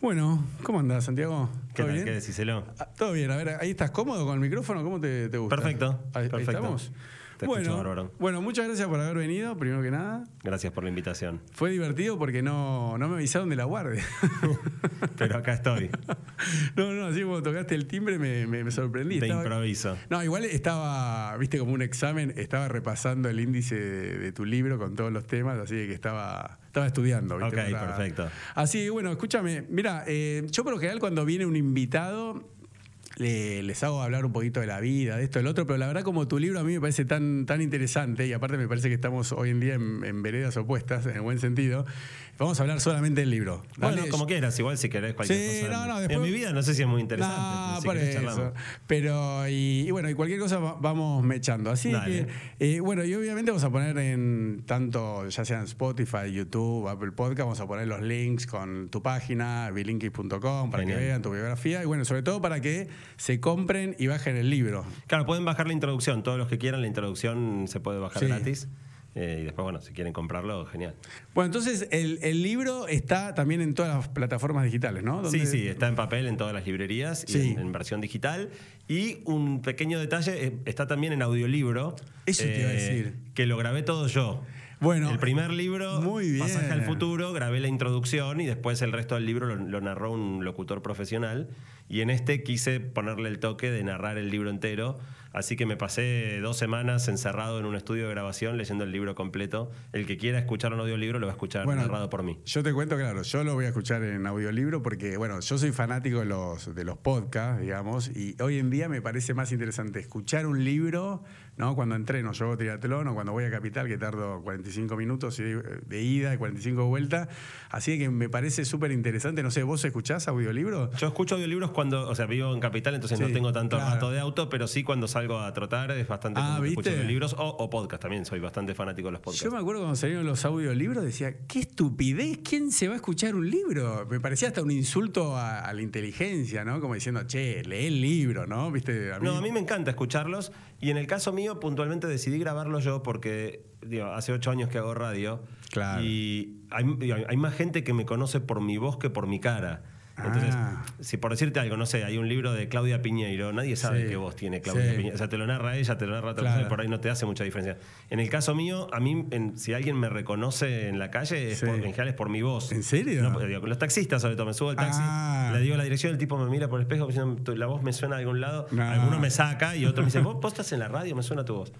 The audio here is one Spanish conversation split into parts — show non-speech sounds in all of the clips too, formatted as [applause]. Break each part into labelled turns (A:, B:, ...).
A: Bueno, ¿cómo andás, Santiago?
B: ¿Qué
A: bien?
B: ¿Qué decís, Elo?
A: Ah, Todo bien, a ver, ahí estás cómodo con el micrófono, ¿cómo te, te gusta?
B: Perfecto,
A: Ahí, ahí
B: perfecto.
A: estamos.
B: Te
A: bueno,
B: bárbaro.
A: bueno, muchas gracias por haber venido, primero que nada.
B: Gracias por la invitación.
A: Fue divertido porque no, no me avisaron de la guardia. [laughs]
B: Pero acá estoy, [laughs]
A: no, no, así como tocaste el timbre me, me- me sorprendí. Estaba-
B: improviso.
A: No, igual estaba, viste, como un examen, estaba repasando el índice de, de tu libro con todos los temas, así que estaba, estaba estudiando. ¿viste?
B: Ok, perfecto.
A: Así que bueno, escúchame, mira, eh, yo por lo general cuando viene un invitado le- les hago hablar un poquito de la vida, de esto, del otro, pero la verdad como tu libro a mí me parece tan, tan interesante y aparte me parece que estamos hoy en día en, veredas opuestas, en buen sentido, vamos a hablar solamente del libro.
B: Bueno, como quieras, igual si querés cualquier
A: Sí,
B: cosa.
A: no, no,
B: En
A: después-
B: mi vida no sé si es muy interesante.
A: no,
B: pero si
A: por eso. Pero, y, y bueno, y cualquier cosa va- vamos mechando. Así
B: Dale.
A: que, eh, bueno, y obviamente vamos a poner en tanto, ya sea en Spotify, YouTube, Apple Podcast, vamos a poner los links con tu página, bilinkis.com, para que vean tu biografía. Y bueno, sobre todo para que se compren y bajen el libro.
B: Claro, pueden bajar la introducción. Todos los que quieran, la introducción se puede bajar
A: Sí.
B: gratis. Eh, y después, bueno, si quieren comprarlo, genial.
A: Bueno, entonces el, el libro está también en todas las plataformas digitales, ¿no?
B: Sí, sí, está en papel en todas las librerías y
A: Sí.
B: en, en versión digital. Y un pequeño detalle, eh, está también en audiolibro. eh,
A: Eso te iba a decir.
B: Que lo grabé todo yo.
A: Bueno,
B: el primer libro,
A: muy bien.
B: Pasaje al futuro, grabé la introducción y después el resto del libro lo, lo narró un locutor profesional. Y en este quise ponerle el toque de narrar el libro entero. Así que me pasé dos semanas encerrado en un estudio de grabación leyendo el libro completo. El que quiera escuchar un audiolibro lo va a escuchar
A: Bueno,
B: narrado por mí.
A: Yo te cuento, claro, yo lo voy a escuchar en audiolibro porque, bueno, yo soy fanático de los, de los podcasts, digamos, y hoy en día me parece más interesante escuchar un libro, ¿no? Cuando entreno, yo hago triatlón o cuando voy a Capital, que tardo 45 minutos y de, ida y 45 de vuelta. Así que me parece súper interesante. No sé, ¿vos escuchás audiolibro?
B: Yo escucho audiolibros cuando, o sea, vivo en Capital, entonces
A: Sí,
B: no tengo tanto
A: claro.
B: rato de auto, pero sí cuando salgo a trotar es bastante
A: Ah, ¿viste?
B: escucho libros o, o podcast también, soy bastante fanático de los podcasts.
A: Yo me acuerdo cuando salieron los audiolibros, decía, qué estupidez, ¿quién se va a escuchar un libro? Me parecía hasta un insulto a, a la inteligencia, ¿no? Como diciendo, che, lee el libro, ¿no? ¿Viste?
B: No, a mí me encanta escucharlos y en el caso mío puntualmente decidí grabarlo yo porque digo, hace ocho años que hago radio
A: Claro.
B: y hay, digo, hay más gente que me conoce por mi voz que por mi cara. Entonces,
A: Ah.
B: si por decirte algo, no sé, hay un libro de Claudia Piñeiro, nadie sabe
A: Sí.
B: qué voz tiene Claudia
A: Sí.
B: Piñeiro. O sea, te lo narra ella, te lo narra otra
A: Claro.
B: persona y por ahí no te hace mucha diferencia. En el caso mío, a mí, en- si alguien me reconoce en la calle, es
A: Sí.
B: por- en general es por mi voz.
A: ¿En serio?
B: No, digo, los taxistas, sobre todo, me subo al taxi,
A: Ah.
B: le digo la dirección, el tipo me mira por el espejo, diciendo, la voz me suena de algún lado,
A: No.
B: alguno me saca y otro me dice, vos, vos estás en la radio, me suena tu voz.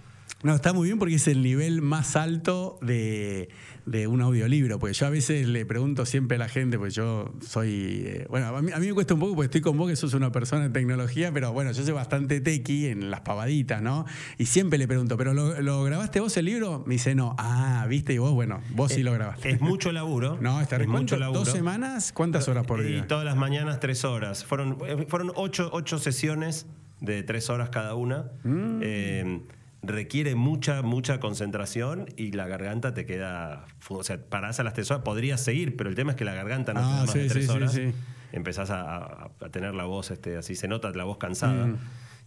A: No, está muy bien porque es el nivel más alto de, de un audiolibro. Porque yo a veces le pregunto siempre a la gente, pues yo soy. eh, bueno, a mí, a mí me cuesta un poco porque estoy con vos, que sos una persona de tecnología, pero bueno, yo soy bastante tequi en las pavaditas, ¿no? Y siempre le pregunto, ¿pero lo, lo grabaste vos el libro? Me dice, no. Ah, viste, y vos, bueno, vos sí lo grabaste.
B: Es mucho laburo. [laughs]
A: no, está
B: es mucho laburo.
A: ¿Dos semanas? ¿Cuántas horas por
B: Y
A: día?
B: todas las mañanas tres horas. Fueron, eh, fueron ocho, ocho sesiones de tres horas cada una.
A: Mm.
B: Eh, requiere mucha, mucha concentración y la garganta te queda. O sea, parás a las tres horas, podrías seguir, pero el tema es que la garganta no te
A: Ah,
B: da más de
A: sí,
B: tres
A: sí, sí,
B: horas.
A: sí.
B: Empezás a, tener la voz, este, así se nota la voz cansada.
A: Mm.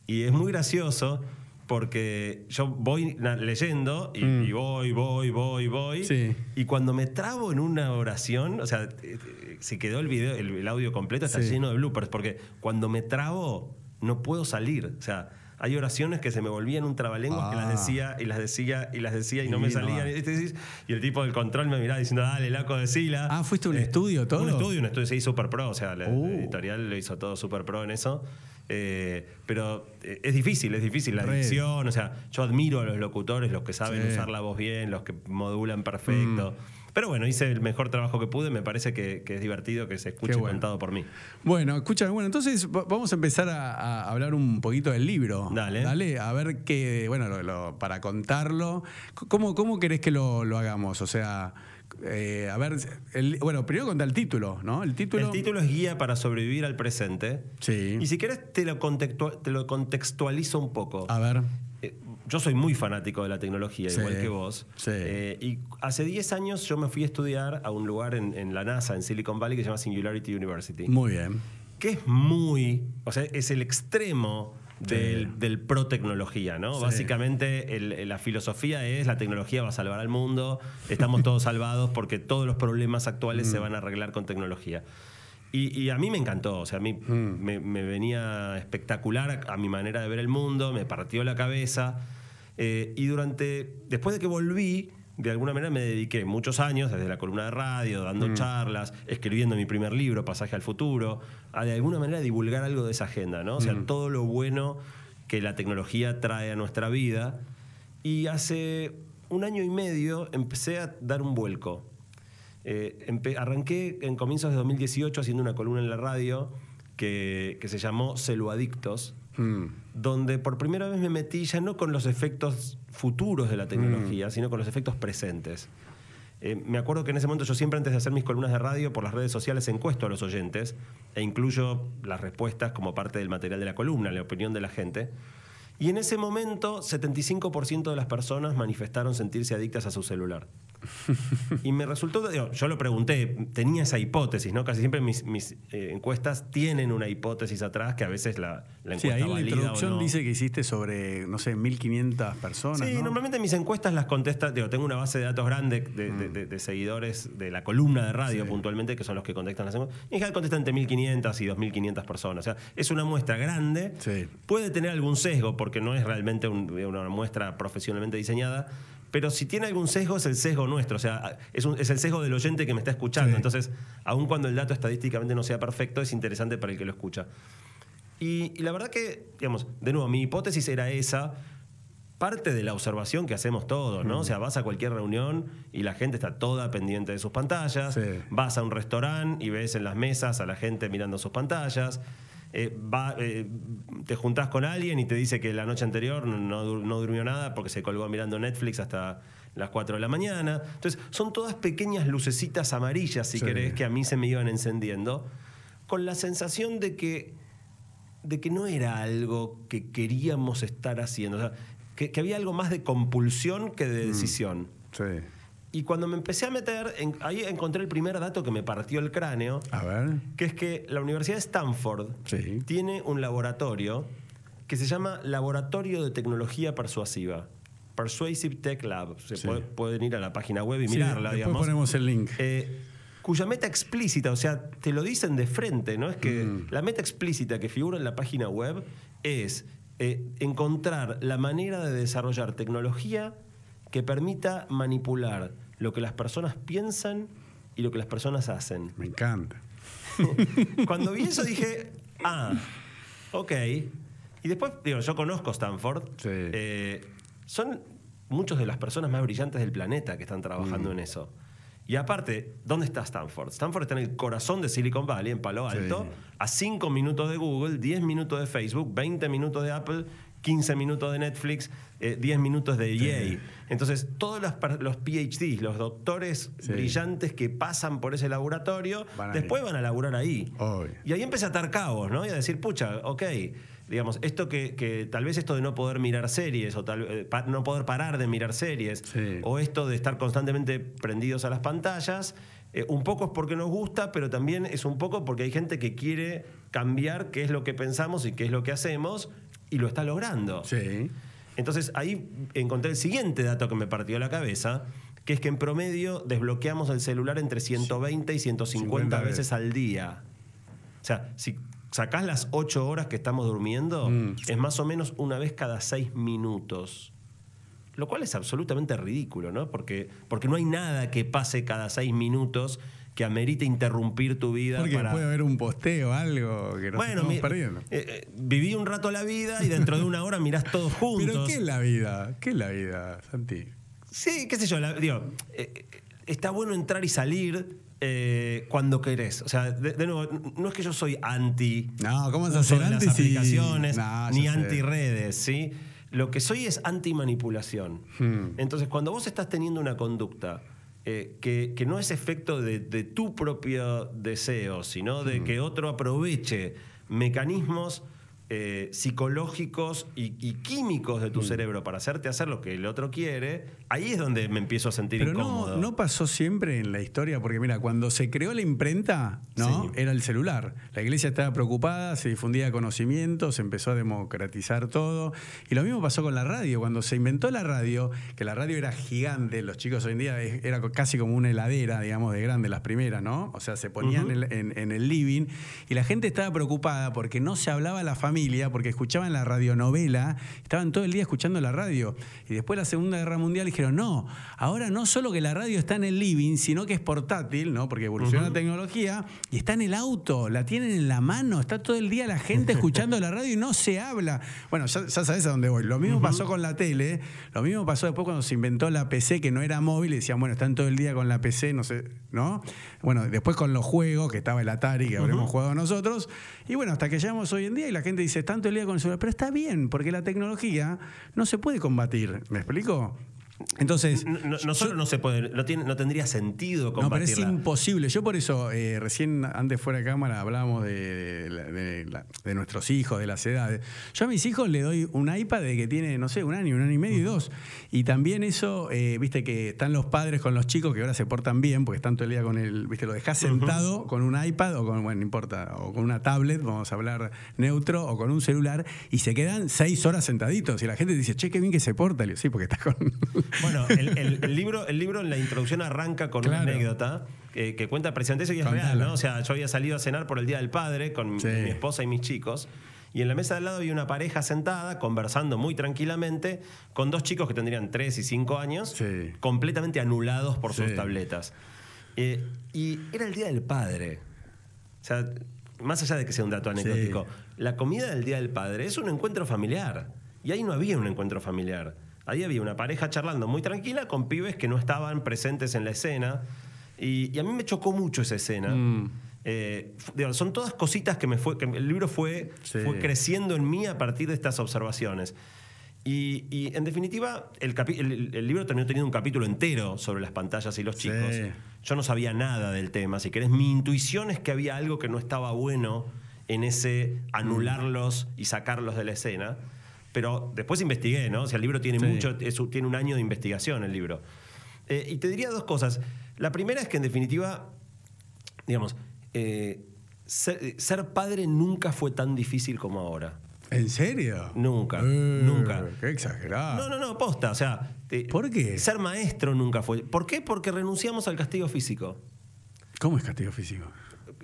B: Y es muy gracioso porque yo voy leyendo y, y voy, voy, voy, voy.
A: Mm. Sí.
B: Y cuando me trabo en una oración, o sea, eh, eh, se quedó el video, el, el audio completo, está
A: Sí.
B: lleno de bloopers, porque cuando me trabo, no puedo salir. O sea, hay oraciones que se me volvían un trabalenguas que las
A: Ah.
B: decía y las decía y las decía y, no me salían. Y, el tipo del control me miraba diciendo, dale, laco, decila.
A: Ah, ¿fuiste a un estudio todo?
B: Un estudio, un estudio, sí, super pro. O sea, la, la
A: Uh.
B: editorial lo hizo todo super pro en eso. Eh, pero eh, es difícil, es difícil la dicción. O sea, yo admiro a los locutores, los que saben
A: Sí.
B: usar la voz bien, los que modulan perfecto. Pero bueno, hice el mejor trabajo que pude. Me parece que, que es divertido que se escuche
A: bueno.
B: contado por mí.
A: Bueno, escúchame, bueno, entonces va- vamos a empezar a, a hablar un poquito del libro.
B: Dale.
A: Dale, a ver qué, bueno, lo- lo- para contarlo, ¿cómo, cómo querés que lo, lo hagamos? O sea, eh, a ver, el- bueno, primero contar el título, ¿no? El título.
B: El título es Guía para sobrevivir al presente.
A: Sí.
B: Y si querés, te lo, te lo contextualizo un poco.
A: A ver.
B: Yo soy muy fanático de la tecnología,
A: Sí,
B: igual que vos.
A: sí.
B: Eh, y hace 10 años yo me fui a estudiar a un lugar en, en la NASA, en Silicon Valley, que se llama Singularity University.
A: Muy bien.
B: que es muy, o sea, es el extremo del, del pro tecnología, ¿no? Básicamente el- la filosofía es la tecnología va a salvar al mundo, estamos todos salvados porque todos los problemas actuales
A: Mm.
B: se van a arreglar con tecnología. Y, y a mí me encantó, o sea, a mí
A: Mm.
B: me, me venía espectacular a, a mi manera de ver el mundo, me partió la cabeza. eh, y durante, después de que volví, de alguna manera me dediqué muchos años, desde la columna de radio, dando
A: Mm.
B: charlas, escribiendo mi primer libro, Pasaje al Futuro, a de alguna manera divulgar algo de esa agenda, ¿no? O sea,
A: Mm.
B: todo lo bueno que la tecnología trae a nuestra vida. Y hace un año y medio empecé a dar un vuelco. Eh, arranqué en comienzos de 2018 haciendo una columna en la radio que, que se llamó Celuadictos,
A: Mm.
B: donde por primera vez me metí ya no con los efectos futuros de la tecnología, sino con los efectos presentes. Eh, me acuerdo que en ese momento yo siempre antes de hacer mis columnas de radio por las redes sociales encuesto a los oyentes e incluyo las respuestas como parte del material de la columna, la opinión de la gente. Y en ese momento 75% de las personas manifestaron sentirse adictas a su celular. Y me resultó, yo lo pregunté, tenía esa hipótesis, ¿no? Casi siempre mis, mis, eh, encuestas tienen una hipótesis atrás que a veces la, la
A: Sí,
B: encuesta
A: ahí en la introducción
B: no.
A: dice que hiciste sobre, no sé, 1500 personas.
B: Sí,
A: ¿no?
B: normalmente mis encuestas las contesta, digo, tengo una base de datos grande de, de- de- de seguidores de la columna de radio
A: Sí.
B: puntualmente, que son los que contestan las encuestas. Y en general contestan entre 1.500 y 2.500 personas. O sea, es una muestra grande.
A: Sí.
B: Puede tener algún sesgo, porque no es realmente un- una muestra profesionalmente diseñada. Pero si tiene algún sesgo, es el sesgo nuestro. O sea, es, un- es el sesgo del oyente que me está escuchando.
A: Sí.
B: Entonces, aun cuando el dato estadísticamente no sea perfecto, es interesante para el que lo escucha. Y, y la verdad que, digamos, de nuevo, mi hipótesis era esa. Parte de la observación que hacemos todos, ¿no? O sea, vas a cualquier reunión y la gente está toda pendiente de sus pantallas.
A: Sí.
B: Vas a un restaurante y ves en las mesas a la gente mirando sus pantallas. Eh, va- eh, te juntás con alguien y te dice que la noche anterior no, dur- no durmió nada porque se colgó mirando Netflix hasta las 4 de la mañana. Entonces, son todas pequeñas lucecitas amarillas, si
A: Sí.
B: querés, que a mí se me iban encendiendo, con la sensación de que de que no era algo que queríamos estar haciendo. O sea, que, que había algo más de compulsión que
A: Mm.
B: de decisión.
A: Sí.
B: Y cuando me empecé a meter, en- ahí encontré el primer dato que me partió el cráneo,
A: A ver.
B: que es que la Universidad de Stanford
A: Sí.
B: tiene un laboratorio que se llama Laboratorio de Tecnología Persuasiva. Persuasive Tech Lab. Se
A: Sí.
B: puede- pueden ir a la página web y
A: Sí,
B: mirarla, digamos.
A: ponemos el link.
B: Eh, cuya meta explícita, o sea, te lo dicen de frente, ¿no? Es que
A: Mm.
B: la meta explícita que figura en la página web es eh, encontrar la manera de desarrollar tecnología que permita manipular lo que las personas piensan y lo que las personas hacen.
A: Me encanta. [laughs]
B: Cuando vi eso dije, ah, ok. Y después, digo, yo conozco Stanford.
A: Sí.
B: Eh, son muchas de las personas más brillantes del planeta que están trabajando
A: Mm.
B: en eso. Y aparte, ¿dónde está Stanford? Stanford está en el corazón de Silicon Valley, en Palo
A: Sí.
B: Alto, a 5 minutos de Google, 10 minutos de Facebook, 20 minutos de Apple, 15 minutos de Netflix, eh, 10 minutos de EA. Entonces, todos los, los PhDs, los doctores
A: Sí.
B: brillantes que pasan por ese laboratorio,
A: Van
B: después van a laburar ahí.
A: Obvio.
B: Y ahí empecé a atar cabos, ¿no? Y a decir, pucha, ok, digamos, esto que, que tal vez esto de no poder mirar series, o tal, eh, pa- no poder parar de mirar series,
A: Sí.
B: o esto de estar constantemente prendidos a las pantallas, eh, un poco es porque nos gusta, pero también es un poco porque hay gente que quiere cambiar qué es lo que pensamos y qué es lo que hacemos, y lo está logrando.
A: Sí.
B: Entonces ahí encontré el siguiente dato que me partió la cabeza, que es que en promedio desbloqueamos el celular entre 120 y 150
A: 50
B: veces al día. O sea, si sacás las 8 horas que estamos durmiendo,
A: Mm.
B: es más o menos una vez cada 6 minutos. Lo cual es absolutamente ridículo, ¿no? Porque, porque no hay nada que pase cada 6 minutos que amerite interrumpir tu vida
A: Porque
B: para...
A: puede haber un posteo, algo que nos
B: bueno,
A: estamos
B: mi-
A: perdiendo.
B: eh, eh, viví un rato la vida y dentro de una hora mirás todos [laughs] juntos.
A: Pero ¿qué es la vida? ¿Qué es la vida, Santi?
B: Sí, qué sé yo, la, digo, eh, está bueno entrar y salir eh, cuando querés. O sea, de, de nuevo, no es que yo soy anti
A: No, ¿cómo vas a ser
B: las
A: anti si-
B: aplicaciones,
A: No,
B: ni
A: sé.
B: anti redes, ¿sí? Lo que soy es anti manipulación.
A: Hmm.
B: Entonces, cuando vos estás teniendo una conducta eh, que, que no es efecto de, de tu propio deseo, sino de que otro aproveche mecanismos eh, psicológicos y, y químicos de tu cerebro para hacerte hacer lo que el otro quiere, ahí es donde me empiezo a sentir
A: Pero no,
B: incómodo.
A: no pasó siempre en la historia, porque mira, cuando se creó la imprenta, ¿no?
B: Sí.
A: Era el celular. La iglesia estaba preocupada, se difundía conocimiento, se empezó a democratizar todo. Y lo mismo pasó con la radio. Cuando se inventó la radio, que la radio era gigante, los chicos hoy en día era casi como una heladera, digamos, de grande, las primeras, ¿no? O sea, se ponían en, el- en- en el living y la gente estaba preocupada porque no se hablaba a la familia, porque escuchaban la radionovela, estaban todo el día escuchando la radio. Y después de la Segunda Guerra Mundial dijeron, no, ahora no solo que la radio está en el living, sino que es portátil, ¿no? Porque evolucionó la tecnología y está en el auto, la tienen en la mano, está todo el día la gente [laughs] escuchando la radio y no se habla. Bueno, ya, ya sabes a dónde voy. Lo mismo pasó con la tele, lo mismo pasó después cuando se inventó la PC, que no era móvil, y decían, bueno, están todo el día con la PC, no sé, ¿no? Bueno, después con los juegos, que estaba el Atari, que habremos jugado nosotros, y bueno, hasta que llegamos hoy en día y la gente dice, están todo el día con el celular, pero está bien, porque la tecnología no se puede combatir, ¿me explico? Entonces,
B: No, no- no solo no se puede, no, tiene, no tendría sentido
A: no, pero es imposible. Yo por eso, eh, recién antes fuera de cámara hablábamos de, de nuestros hijos, de las edades. Yo a mis hijos le doy un iPad de que tiene, no sé, un año, un año y medio y dos. Y también eso, eh, viste que están los padres con los chicos que ahora se portan bien, porque están todo el día con el, viste, lo dejás sentado con un iPad o con, bueno, no importa, o con una tablet, vamos a hablar neutro, o con un celular, y se quedan seis horas sentaditos. Y la gente dice, che, qué bien que se porta. Le digo, sí, porque estás con...
B: Bueno, el, el- el libro, el libro en la introducción arranca con
A: Claro.
B: una anécdota que cuenta precisamente eso y es real, ¿no? O sea, yo había salido a cenar por el Día del Padre con mi-
A: Sí.
B: mi esposa y mis chicos. Y en la mesa de al lado había una pareja sentada, conversando muy tranquilamente, con dos chicos que tendrían 3 y 5 años,
A: Sí.
B: completamente anulados por sus tabletas. Eh, y era el Día del Padre. O sea, más allá de que sea un dato anecdótico, la comida del Día del Padre es un encuentro familiar. Y ahí no había un encuentro familiar. Ahí había una pareja charlando muy tranquila con pibes que no estaban presentes en la escena. Y, y a mí me chocó mucho esa escena.
A: Mm.
B: Eh, son todas cositas que me fue. que el libro fue,
A: Sí.
B: fue creciendo en mí a partir de estas observaciones. Y, y, en definitiva, el, el- el libro terminó teniendo un capítulo entero sobre las pantallas y los
A: Sí.
B: chicos. Yo no sabía nada del tema. Si querés, mi intuición es que había algo que no estaba bueno en ese anularlos y sacarlos de la escena. Pero después investigué, ¿no? O sea, el libro tiene
A: Sí.
B: mucho, es tiene un año de investigación el libro. Eh, y te diría dos cosas. La primera es que en definitiva, digamos, eh, ser, ser padre nunca fue tan difícil como ahora.
A: ¿En serio?
B: Nunca,
A: Eh,
B: nunca.
A: Qué exagerado.
B: No, no, no, posta. O sea,
A: ¿Por qué?
B: Ser maestro nunca fue. ¿Por qué? Porque renunciamos al castigo físico.
A: ¿Cómo es castigo físico?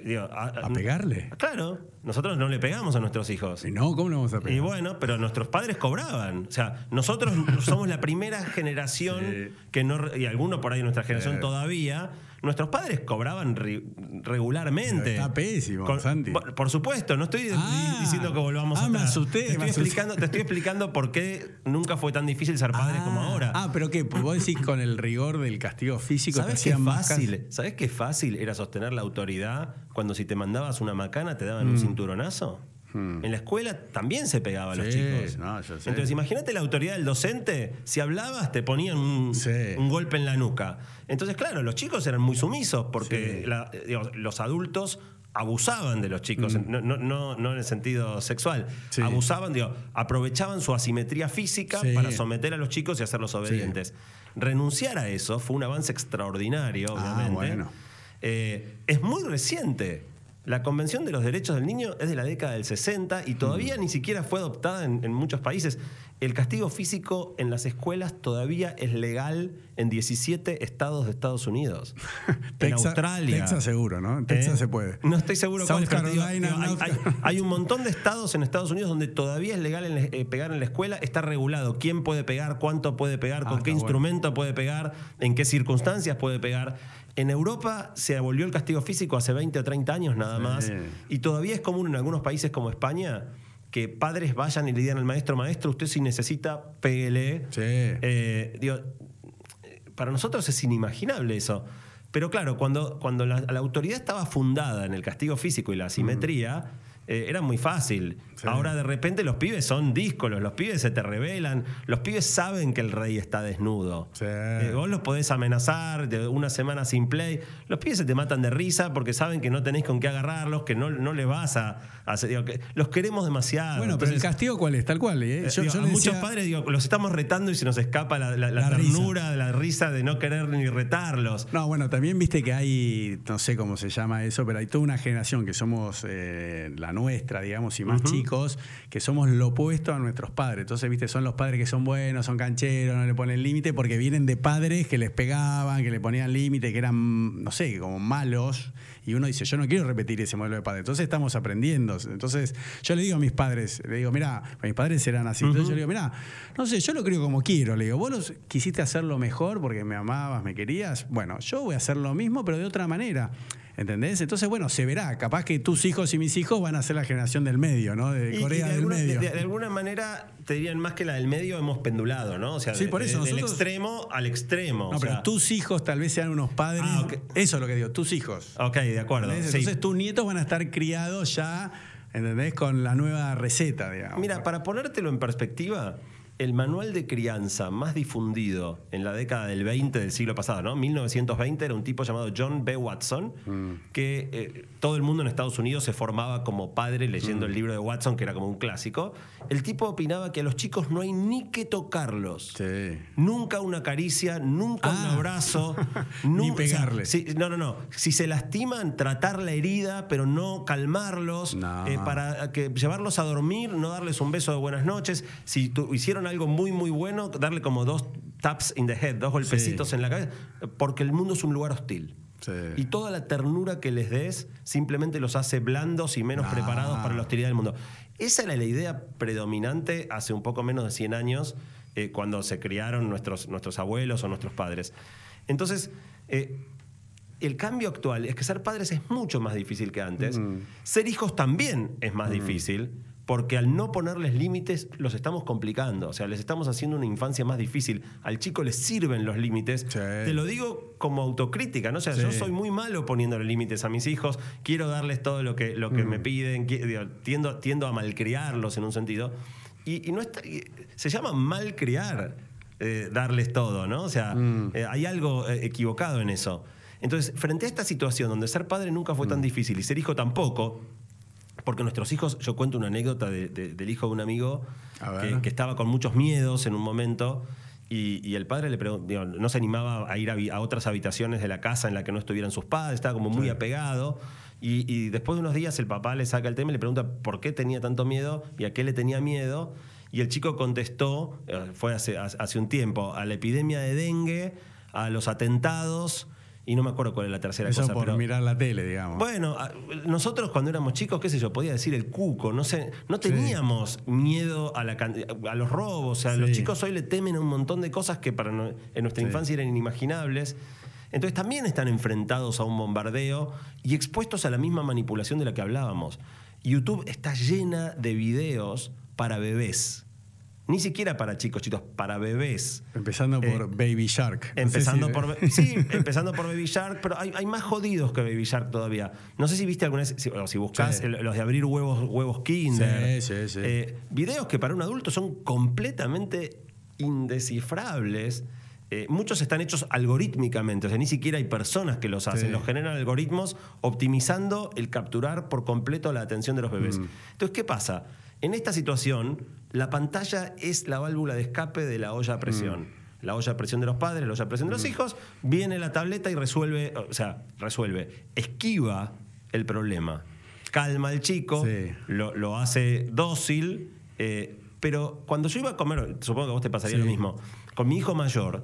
B: Digo, a,
A: ¿A pegarle?
B: Claro, nosotros no le pegamos a nuestros hijos.
A: Y no, ¿cómo no vamos a pegar?
B: Y bueno, pero nuestros padres cobraban. O sea, nosotros somos la primera generación
A: Sí.
B: que no. Y algunos por ahí de nuestra generación
A: Sí.
B: todavía. Nuestros padres cobraban regularmente.
A: Pero está pésimo, Santi.
B: Por, por supuesto, no estoy
A: Ah.
B: diciendo que volvamos
A: Ah, me
B: atrás.
A: asusté,
B: Te estoy,
A: me asusté.
B: explicando, te estoy explicando por qué nunca fue tan difícil ser padres
A: ah,
B: como ahora.
A: Ah, pero ¿qué? Vos decís con el rigor del castigo físico te
B: ¿Sabes qué fácil? ¿Sabes qué fácil era sostener la autoridad cuando si te mandabas una macana te daban un cinturonazo? En la escuela también se pegaba a los.
A: Sí,
B: chicos.
A: no, yo sé.
B: Entonces, imagínate la autoridad del docente, si hablabas te ponían un,
A: Sí.
B: un golpe en la nuca. Entonces, claro, los chicos eran muy sumisos porque
A: Sí.
B: la- eh, digamos, los adultos abusaban de los chicos, no, no- no- no en el sentido sexual.
A: Sí.
B: abusaban, digo, aprovechaban su asimetría física
A: Sí.
B: para someter a los chicos y hacerlos obedientes. Renunciar a eso fue un avance extraordinario,
A: Ah,
B: obviamente.
A: bueno.
B: Eh, es muy reciente. La Convención de los Derechos del Niño es de la década del 60 y todavía ni siquiera fue adoptada en, en muchos países. El castigo físico en las escuelas todavía es legal en 17 estados de Estados Unidos. [laughs] en
A: Texas-
B: Australia.
A: Texas seguro, ¿no? En Texas
B: ¿Eh?
A: se puede.
B: No estoy seguro
A: South
B: cuál,
A: Carolina,
B: digo, hay, un montón de estados en Estados Unidos donde todavía es legal en la- eh, pegar en la escuela, está regulado quién puede pegar, cuánto puede pegar,
A: Ah,
B: con qué
A: bueno.
B: instrumento puede pegar, en qué circunstancias puede pegar. En Europa se abolió el castigo físico hace 20 o 30 años nada
A: Sí.
B: más. Y todavía es común en algunos países como España que padres vayan y le digan al maestro, maestro, usted si necesita.
A: Sí.
B: Eh, digo, para nosotros es inimaginable eso. Pero claro, cuando, cuando la, la autoridad estaba fundada en el castigo físico y la asimetría, eh, era muy fácil.
A: Sí.
B: Ahora de repente los pibes son díscolos, los pibes se te revelan, los pibes saben que el rey está desnudo.
A: Sí.
B: Eh, vos los podés amenazar de una semana sin play. Los pibes se te matan de risa porque saben que no tenés con qué agarrarlos, que no, no les vas a, a hacer- digo, que los queremos demasiado.
A: Bueno, pero el castigo cuál es, tal cual. ¿eh?
B: eh, digo, a
A: le
B: muchos padres digo, los estamos retando y se nos escapa la, la- la
A: La risa.
B: ternura, la risa de no querer ni retarlos.
A: No, bueno, también viste que hay, no sé cómo se llama eso, pero hay toda una generación que somos eh, la nuestra, digamos, y más chicos, que somos lo opuesto a nuestros padres. Entonces, viste, son los padres que son buenos, son cancheros, no le ponen límite, porque vienen de padres que les pegaban, que le ponían límite, que eran, no sé, como malos. Y uno dice, yo no quiero repetir ese modelo de padre. Entonces estamos aprendiendo. Entonces, yo le digo a mis padres, le digo, mira, mis padres eran así. Entonces yo le digo, mira, no sé, yo lo creo como quiero. Le digo, vos los quisiste hacerlo mejor porque me amabas, me querías. Bueno, yo voy a hacer lo mismo, pero de otra manera. ¿Entendés? Entonces, bueno, se verá. Capaz que tus hijos y mis hijos van a ser la generación del medio, ¿no? De
B: Y- y
A: Corea
B: de,
A: del
B: alguna,
A: medio.
B: de- de alguna manera, te dirían más que la del medio hemos pendulado, ¿no? O sea,
A: Sí, por eso
B: de- del
A: nosotros-
B: extremo al extremo.
A: no,
B: o
A: pero
B: sea-
A: tus hijos tal vez sean unos padres.
B: Ah.
A: Eso es lo que digo, tus hijos.
B: Ok, de acuerdo.
A: ¿Entendés?
B: sí.
A: Entonces tus nietos van a estar criados ya, ¿entendés? Con la nueva receta, digamos.
B: Mira, para ponértelo en perspectiva, el manual de crianza más difundido en la década del 20 del siglo pasado, ¿no? 1920 era un tipo llamado John B. Watson, que eh, todo el mundo en Estados Unidos se formaba como padre leyendo el libro de Watson, que era como un clásico. El tipo opinaba que a los chicos no hay ni que tocarlos.
A: Sí.
B: Nunca una caricia, nunca un
A: Ah.
B: abrazo, [laughs]
A: Ni
B: nun- o sea,
A: pegarle.
B: si- no, no, no. Si se lastiman, tratar la herida, pero no calmarlos,
A: No.
B: eh, para que llevarlos a dormir, no darles un beso de buenas noches. Si tu- hicieron algo muy, muy bueno, darle como dos taps in the head, dos golpecitos
A: Sí.
B: en la cabeza, porque el mundo es un lugar hostil.
A: Sí.
B: Y toda la ternura que les des simplemente los hace blandos y menos
A: No.
B: preparados para la hostilidad del mundo. Esa era la idea predominante hace un poco menos de 100 años, eh, cuando se criaron nuestros, nuestros abuelos o nuestros padres. Entonces, eh, el cambio actual es que ser padres es mucho más difícil que antes. Ser hijos también es más difícil. Porque al no ponerles límites los estamos complicando, o sea, les estamos haciendo una infancia más difícil. Al chico le sirven los límites.
A: Sí.
B: Te lo digo como autocrítica, ¿no? O sea, yo soy muy malo poniéndole límites a mis hijos, quiero darles todo lo que, lo que me piden, qui- digo, tiendo, tiendo a malcriarlos en un sentido. Y, y no está, se llama malcriar eh, darles todo, ¿no? O sea, eh, hay algo eh, equivocado en eso. Entonces, frente a esta situación donde ser padre nunca fue tan difícil y ser hijo tampoco, porque nuestros hijos, yo cuento una anécdota de- de- del hijo de un amigo que, que estaba con muchos miedos en un momento y, y el padre le digo, no se animaba a ir a, otras habitaciones de la casa en la que no estuvieran sus padres, estaba como muy apegado. Y, y después de unos días el papá le saca el tema y le pregunta por qué tenía tanto miedo y a qué le tenía miedo. Y el chico contestó, eh, fue hace, hace un tiempo, a la epidemia de dengue, a los atentados y no me acuerdo cuál es la tercera
A: Eso
B: cosa.
A: por
B: pero-
A: mirar la tele, digamos.
B: bueno, nosotros cuando éramos chicos, qué sé yo, podía decir el cuco, no sé, no teníamos miedo a, la, a los robos, o sea, los chicos hoy le temen a un montón de cosas que para no- en nuestra
A: Sí.
B: infancia eran inimaginables. Entonces también están enfrentados a un bombardeo y expuestos a la misma manipulación de la que hablábamos. YouTube está llena de videos para bebés. Ni siquiera para chicos, chicos, para bebés.
A: Empezando por
B: Eh,
A: Baby Shark. No
B: Empezando
A: si-
B: por [laughs] sí, empezando por Baby Shark, pero hay, hay más jodidos que Baby Shark todavía. No sé si viste alguna vez, si, o si buscás
A: Sí.
B: el- los de abrir huevos, huevos Kinder.
A: Sí, sí, sí.
B: Eh, videos que para un adulto son completamente indescifrables. Eh, muchos están hechos algorítmicamente, o sea, ni siquiera hay personas que los hacen,
A: Sí.
B: los generan algoritmos optimizando el capturar por completo la atención de los bebés.
A: Mm.
B: Entonces, ¿qué pasa? En esta situación, la pantalla es la válvula de escape de la olla a presión.
A: Mm.
B: La olla a presión de los padres, la olla a presión de los hijos, viene la tableta y resuelve, o sea, resuelve, esquiva el problema. Calma al chico,
A: Sí.
B: lo, lo hace dócil, eh, pero cuando yo iba a comer, supongo que a vos te pasaría
A: Sí.
B: lo mismo, con mi hijo mayor,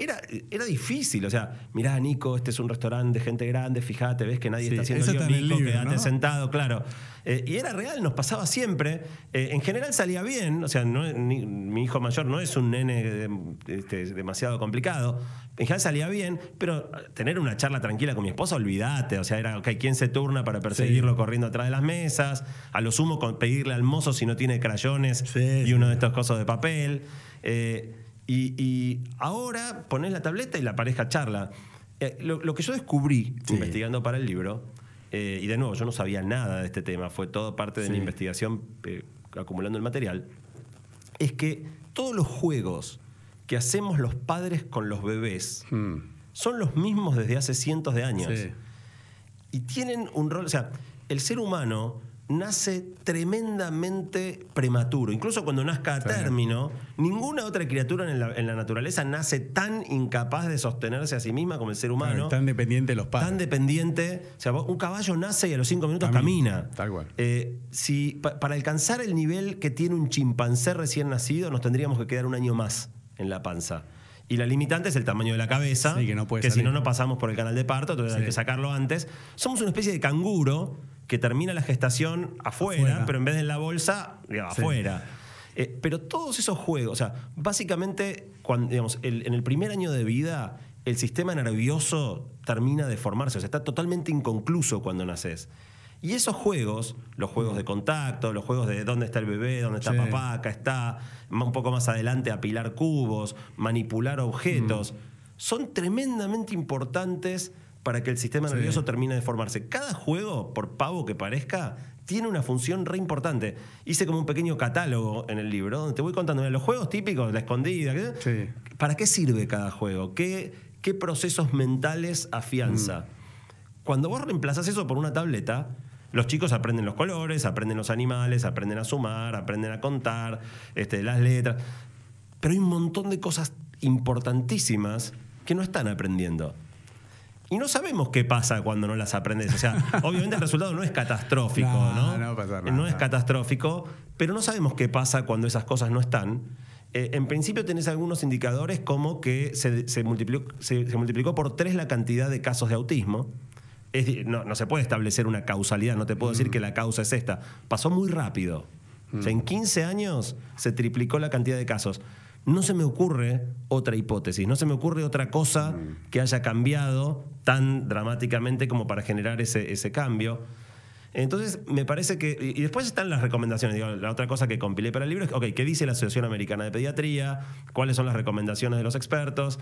B: era, era difícil. O sea, mirá, Nico, este es un restaurante de gente grande, fíjate, ves que nadie
A: Sí,
B: está haciendo lío, Nico,
A: libro,
B: quédate
A: ¿no?
B: sentado, claro. Eh, y era real, nos pasaba siempre. Eh, en general salía bien, o sea, no es- ni- mi hijo mayor no es un nene eh, este, demasiado complicado. En general salía bien, pero tener una charla tranquila con mi esposa, olvídate. O sea, era, ok, ¿quién se turna para perseguirlo corriendo atrás de las mesas? A lo sumo, con pedirle al mozo si no tiene crayones
A: Sí,
B: y uno de estos cosos de papel. Eh, Y, y ahora pones la tableta y la pareja charla. Eh, lo, lo que yo descubrí
A: Sí.
B: investigando para el libro, eh, y de nuevo, yo no sabía nada de este tema, fue todo parte de mi investigación eh, acumulando el material, es que todos los juegos que hacemos los padres con los bebés
A: Mm.
B: son los mismos desde hace cientos de años.
A: Sí.
B: Y tienen un rol, o sea, el ser humano nace tremendamente prematuro. Incluso cuando nazca a término, ninguna otra criatura en la, en la naturaleza nace tan incapaz de sostenerse a sí misma como el ser humano.
A: Claro, tan dependiente de los padres.
B: Tan dependiente. O sea, un caballo nace y a los cinco minutos camina.
A: Camina, tal cual.
B: Eh, si, pa- para alcanzar el nivel que tiene un chimpancé recién nacido, nos tendríamos que quedar un año más en la panza. Y la limitante es el tamaño de la cabeza,
A: Sí, que no puede
B: si
A: salir.
B: no, no pasamos por el canal de parto, entonces hay que sacarlo antes. Somos una especie de canguro que termina la gestación afuera,
A: Afuera.
B: pero en vez de en la bolsa, digamos,
A: Sí.
B: afuera. Eh, pero todos esos juegos, o sea, básicamente, cuando, digamos, el- en el primer año de vida, el sistema nervioso termina de formarse, o sea, está totalmente inconcluso cuando naces. Y esos juegos, los juegos de contacto, los juegos de dónde está el bebé, dónde está
A: Sí.
B: papá, acá está, un poco más adelante apilar cubos, manipular objetos, son tremendamente importantes para que el sistema
A: Sí.
B: nervioso termine de formarse. Cada juego, por pavo que parezca, tiene una función re importante. Hice como un pequeño catálogo en el libro donde te voy contando los juegos típicos, la escondida. ¿qué?
A: Sí.
B: ¿Para qué sirve cada juego? ¿Qué, qué procesos mentales afianza? Cuando vos reemplazás eso por una tableta, los chicos aprenden los colores, aprenden los animales, aprenden a sumar, aprenden a contar, este, las letras. Pero hay un montón de cosas importantísimas que no están aprendiendo. Y no sabemos qué pasa cuando no las aprendes. O sea, [laughs] obviamente el resultado no es catastrófico,
A: No,
B: ¿no? es catastrófico, pero no sabemos qué pasa cuando esas cosas no están. Eh, en principio tenés algunos indicadores como que se, se multiplicó, se- se multiplicó por tres la cantidad de casos de autismo. Es no, no se puede establecer una causalidad, no te puedo
A: Mm.
B: decir que la causa es esta. Pasó muy rápido. O sea, en 15 años se triplicó la cantidad de casos. No se me ocurre otra hipótesis, no se me ocurre otra cosa que haya cambiado tan dramáticamente como para generar ese, ese cambio. Entonces, me parece que. Y después están las recomendaciones. La otra cosa que compilé para el libro es: ok, ¿qué dice la Asociación Americana de Pediatría? ¿Cuáles son las recomendaciones de los expertos?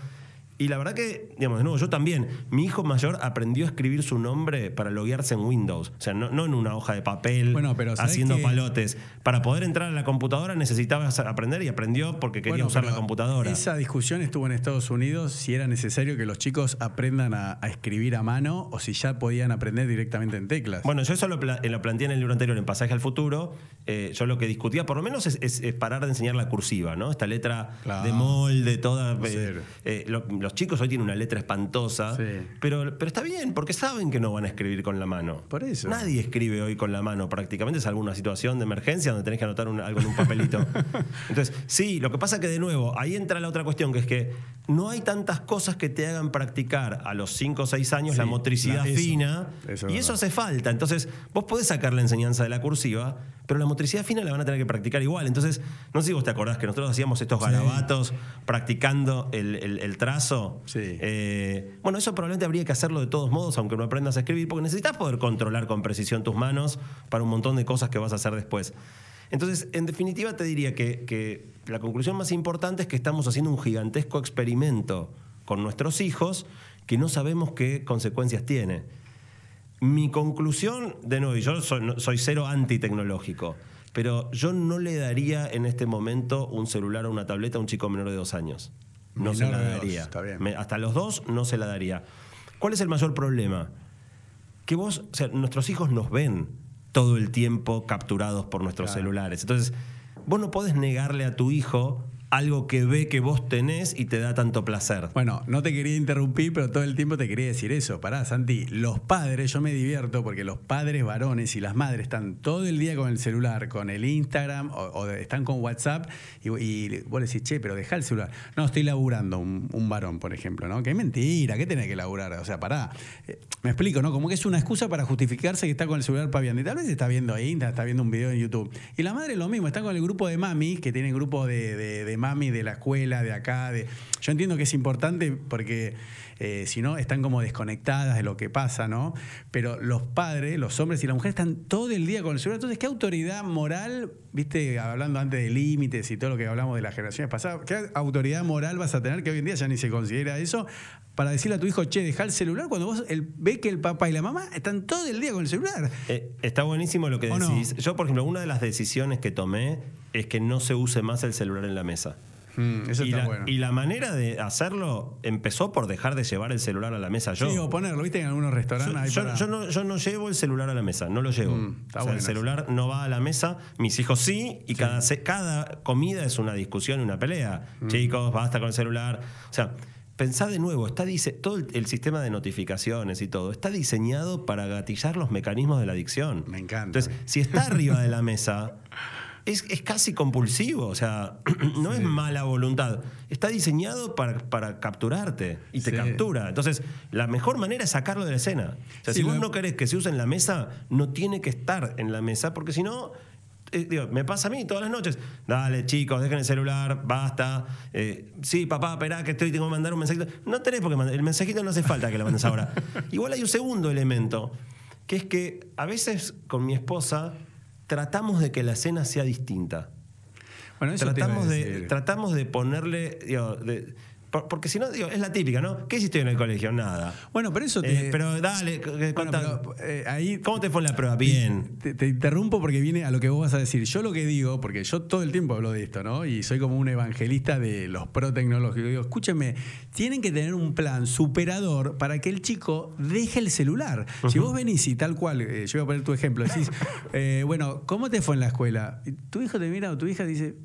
B: Y la verdad que, digamos, de nuevo, yo también. Mi hijo mayor aprendió a escribir su nombre para loguearse en Windows. O sea, no, no en una hoja de papel
A: Bueno, pero ¿sabés
B: haciendo
A: que-
B: palotes. Para poder entrar a la computadora necesitaba aprender y aprendió porque quería
A: Bueno,
B: usar la computadora.
A: Esa discusión estuvo en Estados Unidos si era necesario que los chicos aprendan a, a escribir a mano o si ya podían aprender directamente en teclas.
B: Bueno, yo eso lo, pla- eh, lo planteé en el libro anterior, en Pasaje al Futuro. Eh, yo lo que discutía, por lo menos, es, es- es parar de enseñar la cursiva, ¿no? Esta letra
A: Claro.
B: de molde, toda. eh, eh, lo- los chicos hoy tienen una letra espantosa.
A: Sí.
B: Pero, pero está bien, porque saben que no van a escribir con la mano.
A: Por eso.
B: Nadie escribe hoy con la mano, prácticamente, salvo una situación de emergencia donde tenés que anotar un- algo en un papelito. [laughs] Entonces, sí, lo que pasa que de nuevo, ahí entra la otra cuestión, que es que no hay tantas cosas que te hagan practicar a los 5 o 6 años la motricidad
A: la- eso.
B: fina.
A: Eso es
B: y eso hace falta. Entonces, vos podés sacar la enseñanza de la cursiva, pero la motricidad fina la van a tener que practicar igual. Entonces, no sé si vos te acordás que nosotros hacíamos estos garabatos practicando el, el- el trazo.
A: Sí.
B: Eh, bueno, eso probablemente habría que hacerlo de todos modos, aunque no aprendas a escribir, porque necesitas poder controlar con precisión tus manos para un montón de cosas que vas a hacer después. Entonces, en definitiva, te diría que, que la conclusión más importante es que estamos haciendo un gigantesco experimento con nuestros hijos que no sabemos qué consecuencias tiene. Mi conclusión, de nuevo, y yo soy, soy cero antitecnológico, pero yo no le daría en este momento un celular o una tableta a un chico menor de dos años. No se la
A: dos,
B: daría.
A: está bien.
B: Me- hasta los dos no se la daría. ¿Cuál es el mayor problema? Que vos, o sea, nuestros hijos nos ven todo el tiempo capturados por nuestros
A: Claro.
B: celulares. Entonces, vos no podés negarle a tu hijo algo que ve que vos tenés y te da tanto placer.
A: Bueno, no te quería interrumpir, pero todo el tiempo te quería decir eso. Pará, Santi, los padres, yo me divierto porque los padres varones y las madres están todo el día con el celular, con el Instagram o, están con WhatsApp y, y vos decís, che, pero deja el celular. No, estoy laburando, un, un varón, por ejemplo, ¿no? Que mentira, ¿qué tenés que laburar? O sea, pará. Eh, me explico, ¿no? Como que es una excusa para justificarse que está con el celular paviando. Y tal vez está viendo Instagram, está viendo un video en YouTube. Y la madre lo mismo, está con el grupo de mamis, que tienen grupo de, de- de mami, de la escuela, de acá. De... Yo entiendo que es importante porque eh, si no, están como desconectadas de lo que pasa, ¿no? Pero los padres, los hombres y las mujeres están todo el día con el celular. Entonces, ¿qué autoridad moral, viste, hablando antes de límites y todo lo que hablamos de las generaciones pasadas, qué autoridad moral vas a tener que hoy en día ya ni se considera eso? Para decirle a tu hijo, che, deja el celular cuando vos el, ve que el papá y la mamá están todo el día con el celular.
B: Eh, está buenísimo lo que decís. Yo, por ejemplo, una de las decisiones que tomé es que no se use más el celular en la mesa.
A: Mm, eso
B: y,
A: está
B: la,
A: bueno.
B: y la manera de hacerlo empezó por dejar de llevar el celular a la mesa yo.
A: Sí, o ponerlo, viste, en algunos restaurantes.
B: Yo,
A: ahí
B: yo-
A: para-
B: yo no, yo no llevo el celular a la mesa, no lo llevo.
A: Mm, está
B: O sea, el
A: eso.
B: celular no va a la mesa, mis hijos sí, y Cada, cada comida es una discusión, una pelea.
A: Mm.
B: Chicos, basta con el celular. O sea, pensá de nuevo, está dice, todo el, el sistema de notificaciones y todo está diseñado para gatillar los mecanismos de la adicción.
A: Me encanta.
B: Entonces, si está arriba de la mesa, es, es casi compulsivo, o sea, [clears throat] no es mala voluntad. Está diseñado para, para capturarte y te
A: Sí.
B: captura. Entonces, la mejor manera es sacarlo de la escena. O sea,
A: Sí,
B: si vos
A: lo-
B: no querés que se use en la mesa, no tiene que estar en la mesa, porque si no. Eh, digo, me pasa a mí todas las noches. Dale, chicos, dejen el celular, basta. Eh, sí, papá, esperá que estoy, tengo que mandar un mensajito. No tenés por qué mandar. El mensajito no hace falta que lo mandes ahora. [laughs] Igual hay un segundo elemento, que es que a veces con mi esposa tratamos de que la cena sea distinta.
A: Bueno, eso
B: Tratamos de, tratamos de ponerle. digo, de- por- porque si no, digo, es la típica, ¿no? ¿Qué hiciste en el colegio? Nada.
A: Bueno, pero eso te.
B: Eh, pero dale, c-
A: Bueno,
B: contá.
A: pero, eh, ahí
B: ¿Cómo te fue la prueba? Bien.
A: Te, te interrumpo porque viene a lo que vos vas a decir. Yo lo que digo, porque yo todo el tiempo hablo de esto, ¿no? Y soy como un evangelista de los pro tecnológicos. Digo, escúchenme, tienen que tener un plan superador para que el chico deje el celular. Si vos venís y tal cual, eh, yo voy a poner tu ejemplo, decís, [laughs] eh, bueno, ¿cómo te fue en la escuela? Y tu hijo te mira o tu hija dice,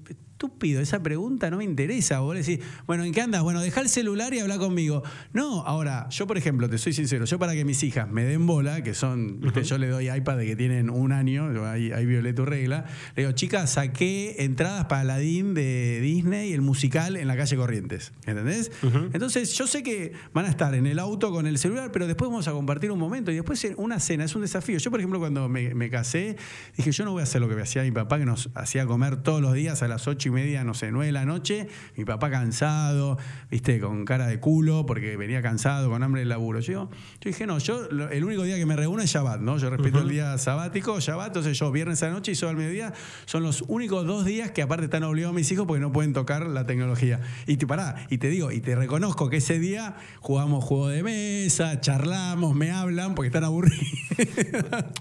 A: estúpido, esa pregunta no me interesa. Vos decís, bueno, ¿en qué andas? Bueno, deja el celular y habla conmigo. No, ahora, yo por ejemplo, te soy sincero, yo para que mis hijas me den bola, que son, yo le doy iPad de que tienen un año, ahí, ahí violé tu regla, le digo, chicas, saqué entradas para Aladdin de Disney, el musical en la calle Corrientes, ¿entendés? Entonces yo sé que van a estar en el auto con el celular, pero después vamos a compartir un momento y después una cena, es un desafío. Yo, por ejemplo, cuando me, me casé, dije, yo no voy a hacer lo que me hacía mi papá, que nos hacía comer todos los días a las ocho y media, no sé, nueve de la noche, mi papá cansado, viste, con cara de culo, porque venía cansado, con hambre del laburo. Yo, yo dije, no, yo el único día que me reúno es Shabbat, ¿no? Yo respeto el día sabático, Shabbat, entonces yo viernes a la noche y sábado al mediodía son los únicos dos días que aparte están obligados mis hijos porque no pueden tocar la tecnología. Y te pará, y te digo, y te reconozco que ese día jugamos juego de mesa, charlamos, me hablan porque están aburridos.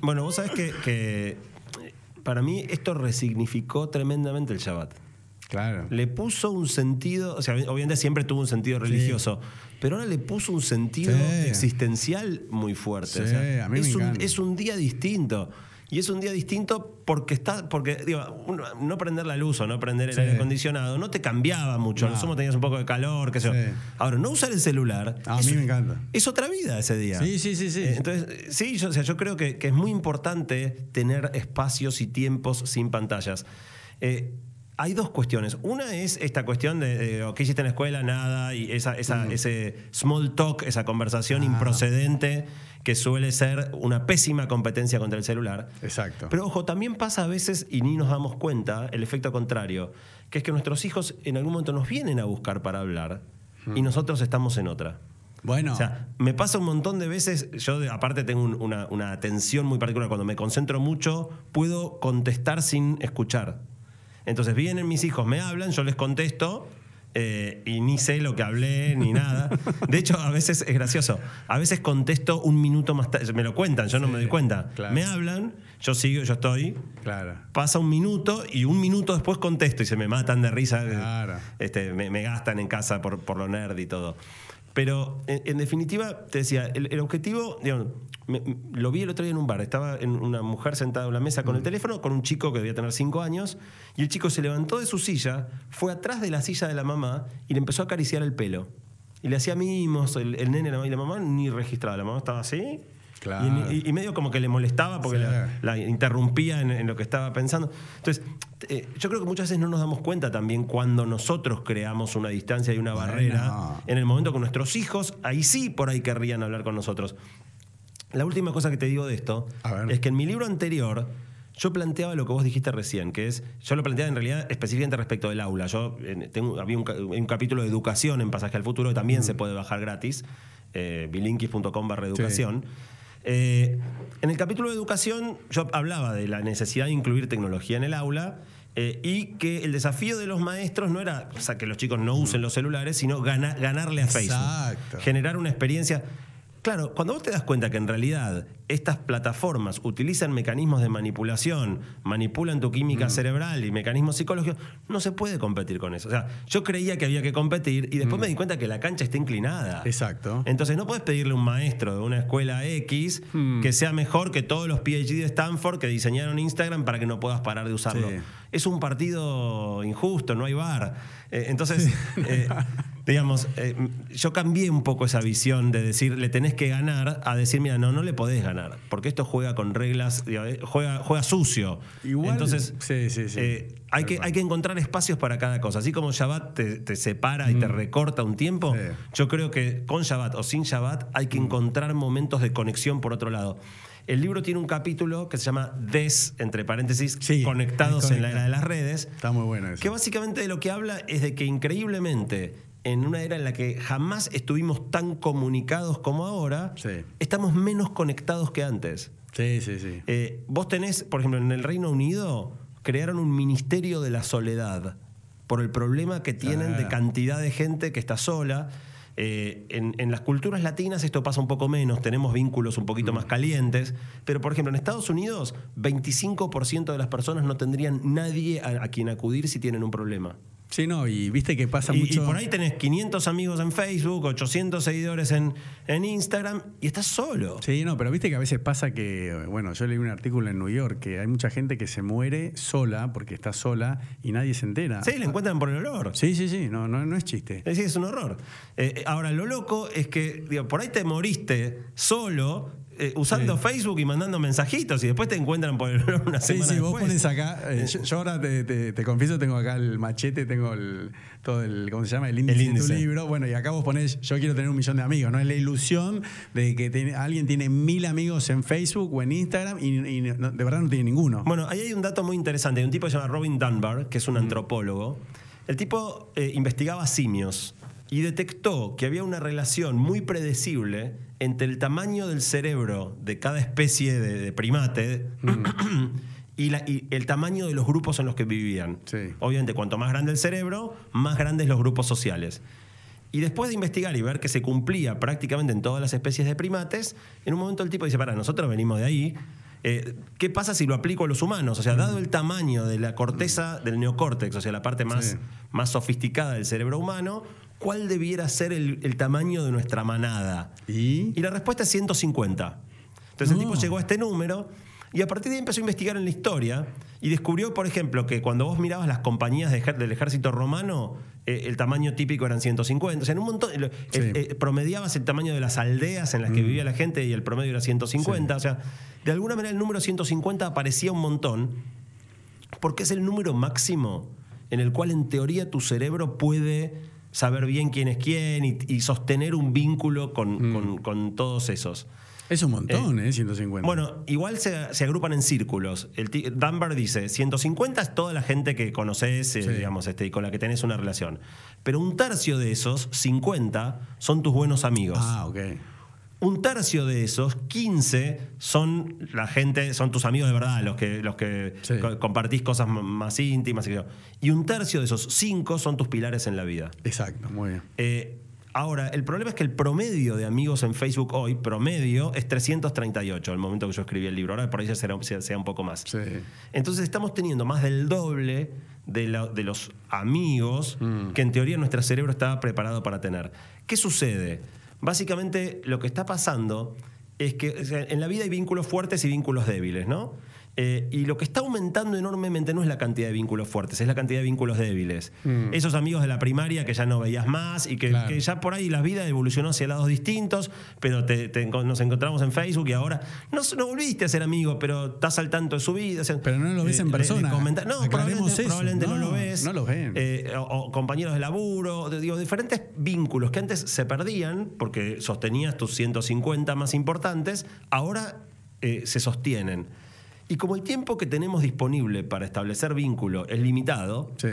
B: Bueno, vos sabés que, que para mí esto resignificó tremendamente el Shabbat.
A: Claro.
B: Le puso un sentido, o sea, obviamente siempre tuvo un sentido religioso, pero ahora le puso un sentido
A: Sí.
B: existencial muy fuerte.
A: Sí,
B: o sea,
A: a mí me
B: es, un,
A: encanta.
B: es un día distinto. Y es un día distinto porque está, porque digo, no prender la luz o no prender el
A: Sí.
B: aire acondicionado no te cambiaba mucho.
A: No.
B: Sumo tenías un poco de calor, qué sé yo.
A: Sí.
B: Ahora, no usar el celular.
A: A
B: es-
A: mí me encanta.
B: Es otra vida ese día.
A: Sí, sí, sí, sí.
B: Eh, Entonces, sí, yo, o sea, yo creo que, que es muy importante tener espacios y tiempos sin pantallas. Eh, hay dos cuestiones. Una es esta cuestión de, de, ¿qué hiciste en la escuela? Nada, y esa, esa- ese small talk, esa conversación.
A: Ah.
B: improcedente que suele ser una pésima competencia contra el celular.
A: Exacto.
B: Pero ojo, también pasa a veces, y ni nos damos cuenta, el efecto contrario, que es que nuestros hijos en algún momento nos vienen a buscar para hablar y nosotros estamos en otra.
A: bueno,
B: O sea, me pasa un montón de veces, yo aparte tengo un- una, una atención muy particular, cuando me concentro mucho, puedo contestar sin escuchar. Entonces vienen mis hijos, me hablan, yo les contesto. eh, y ni sé lo que hablé ni nada. De hecho, a veces es gracioso. A veces contesto un minuto más tarde. Me lo cuentan, yo no
A: Sí,
B: me doy cuenta.
A: claro.
B: Me hablan, yo sigo, yo estoy.
A: claro.
B: Pasa un minuto y un minuto después contesto y se me matan de risa.
A: Claro.
B: Este, me, me gastan en casa por, por lo nerd y todo. Pero en, en definitiva, te decía, el, el objetivo, digamos, me- lo vi el otro día en un bar. Estaba en una mujer sentada en la mesa con el teléfono, con un chico que debía tener cinco años, y el chico se levantó de su silla, fue atrás de la silla de la mamá y le empezó a acariciar el pelo. Y le hacía mimos, el, el nene la mamá, y la mamá ni registraba. La mamá estaba así.
A: Claro.
B: Y, y- y medio como que le molestaba porque
A: Sí.
B: la, la interrumpía en, en lo que estaba pensando. Entonces, eh, yo creo que muchas veces no nos damos cuenta también cuando nosotros creamos una distancia y una
A: Bueno.
B: barrera en el momento que nuestros hijos, ahí sí por ahí querrían hablar con nosotros. La última cosa que te digo de esto es que en mi libro anterior yo planteaba lo que vos dijiste recién, que es, yo lo planteaba en realidad específicamente respecto del aula. Yo en- tengo, había un capítulo de educación en Pasaje al Futuro que también se puede bajar gratis, eh, bilinkis.com barra educación. Eh, en el capítulo de educación yo hablaba de la necesidad de incluir tecnología en el aula eh, y que el desafío de los maestros no era o sea, que los chicos no usen los celulares, sino gana- ganarle a Facebook.
A: Exacto.
B: Generar una experiencia. Claro, cuando vos te das cuenta que en realidad estas plataformas utilizan mecanismos de manipulación, manipulan tu química cerebral y mecanismos psicológicos, no se puede competir con eso. O sea, yo creía que había que competir y después me di cuenta que la cancha está inclinada.
A: Exacto.
B: Entonces no puedes pedirle a un maestro de una escuela X que sea mejor que todos los PhD de Stanford que diseñaron Instagram para que no puedas parar de usarlo.
A: Sí.
B: Es un partido injusto, no hay bar. Eh, entonces, [laughs] eh, digamos, eh, yo cambié un poco esa visión de decir, le tenés que ganar, a decir, mira, no, no le podés ganar, porque esto juega con reglas, eh, juega, juega sucio.
A: Igual,
B: Entonces,
A: sí, sí, sí.
B: eh, hay, que, hay que encontrar espacios para cada cosa. Así como Shabbat te, te separa y te recorta un tiempo, yo creo que con Shabbat o sin Shabbat hay que encontrar momentos de conexión por otro lado. El libro tiene un capítulo que se llama Des, entre paréntesis,
A: Sí,
B: conectados en la era de las redes,
A: Está muy bueno eso.
B: que básicamente de lo que habla es de que increíblemente, en una era en la que jamás estuvimos tan comunicados como ahora,
A: Sí.
B: estamos menos conectados que antes.
A: Sí, sí, sí.
B: Eh, vos tenés, por ejemplo, en el Reino Unido crearon un ministerio de la soledad por el problema que tienen de
A: Ah.
B: cantidad de gente que está sola. Eh, en, en las culturas latinas esto pasa un poco menos, tenemos vínculos un poquito más calientes, pero por ejemplo en Estados Unidos 25% de las personas no tendrían nadie a, a quien acudir si tienen un problema.
A: Sí, no, y viste que pasa
B: Y, y
A: mucho.
B: por ahí tenés 500 amigos en Facebook, 800 seguidores en, en Instagram y estás solo.
A: Sí, no, pero viste que a veces pasa que, bueno, yo leí un artículo en New York que hay mucha gente que se muere sola porque está sola y nadie se entera.
B: Sí, le encuentran por el olor.
A: Sí, sí, sí, no, no, no es chiste.
B: Es decir, es un horror. Eh, ahora, lo loco es que digo, por ahí te moriste solo eh, usando Facebook y mandando mensajitos y después te encuentran por el una
A: Sí,
B: semana
A: sí, vos
B: después.
A: pones acá. eh, yo, yo ahora te, te- te confieso, tengo acá el machete, tengo el, todo el, ¿cómo se llama? El índice, de
B: índice.
A: tu libro. Bueno, y acá vos ponés, yo quiero tener un millón de amigos, ¿no? Es la ilusión de que alguien tiene mil amigos en Facebook o en Instagram y, y no- de verdad no tiene ninguno.
B: Bueno, ahí hay un dato muy interesante. Hay un tipo que se llama Robin Dunbar, que es
A: Mm.
B: un antropólogo. El tipo eh, investigaba simios y detectó que había una relación muy predecible entre el tamaño del cerebro de cada especie de, de primate
A: Mm. [clears throat]
B: y, la- y el tamaño de los grupos en los que vivían.
A: Sí.
B: Obviamente, cuanto más grande el cerebro, más grandes los grupos sociales. Y después de investigar y ver que se cumplía prácticamente en todas las especies de primates, en un momento el tipo dice, para, nosotros venimos de ahí, eh, ¿qué pasa si lo aplico a los humanos? O sea, dado el tamaño de la corteza del neocórtex, o sea, la parte más,
A: Sí.
B: más sofisticada del cerebro humano, ¿cuál debiera ser el, el tamaño de nuestra manada?
A: ¿Y?
B: Y la respuesta es 150. Entonces el tipo llegó a este número y a partir de ahí empezó a investigar en la historia y descubrió, por ejemplo, que cuando vos mirabas las compañías de del ejército romano, eh, el tamaño típico eran 150. O sea, en un montón.
A: Sí.
B: eh, eh, promediabas el tamaño de las aldeas en las que vivía la gente y el promedio era 150. O sea, de alguna manera el número 150 aparecía un montón porque es el número máximo en el cual en teoría tu cerebro puede saber bien quién es quién y, y sostener un vínculo con, con- con todos esos.
A: Es un montón, ¿eh? 150.
B: Bueno, igual se, se agrupan en círculos. El Dunbar dice, 150 es toda la gente que conoces, eh, digamos, este, y con la que tenés una relación. Pero un tercio de esos, 50, son tus buenos amigos.
A: Ah, ok.
B: Un tercio de esos, 15, son la gente, son tus amigos de verdad, los que, los que
A: Sí.
B: co- compartís cosas más íntimas. Y, y un tercio de esos 5 son tus pilares en la vida.
A: Exacto, muy bien.
B: Eh, ahora, el problema es que el promedio de amigos en Facebook hoy, promedio, es 338, al momento que yo escribí el libro. Ahora por ahí ya será, sea, un poco más.
A: Sí.
B: Entonces estamos teniendo más del doble de, la- de los amigos que en teoría nuestro cerebro estaba preparado para tener. ¿Qué sucede? Básicamente lo que está pasando es que en la vida hay vínculos fuertes y vínculos débiles, ¿no? Eh, y lo que está aumentando enormemente no es la cantidad de vínculos fuertes, es la cantidad de vínculos débiles. Esos amigos de la primaria que ya no veías más y que,
A: Claro.
B: que ya por ahí la vida evolucionó hacia lados distintos, pero te- nos encontramos en Facebook y ahora no, no volviste a ser amigo, pero estás al tanto de su vida. o sea,
A: Pero no lo ves en
B: le- le
A: persona.
B: no, probablemente,
A: eso.
B: probablemente no,
A: No,
B: lo ves.
A: no lo ven.
B: Eh, o, o compañeros de laburo, digo, diferentes vínculos que antes se perdían porque sostenías tus 150 más importantes, ahora eh, se sostienen. Y como el tiempo que tenemos disponible para establecer vínculo es limitado,
A: Sí.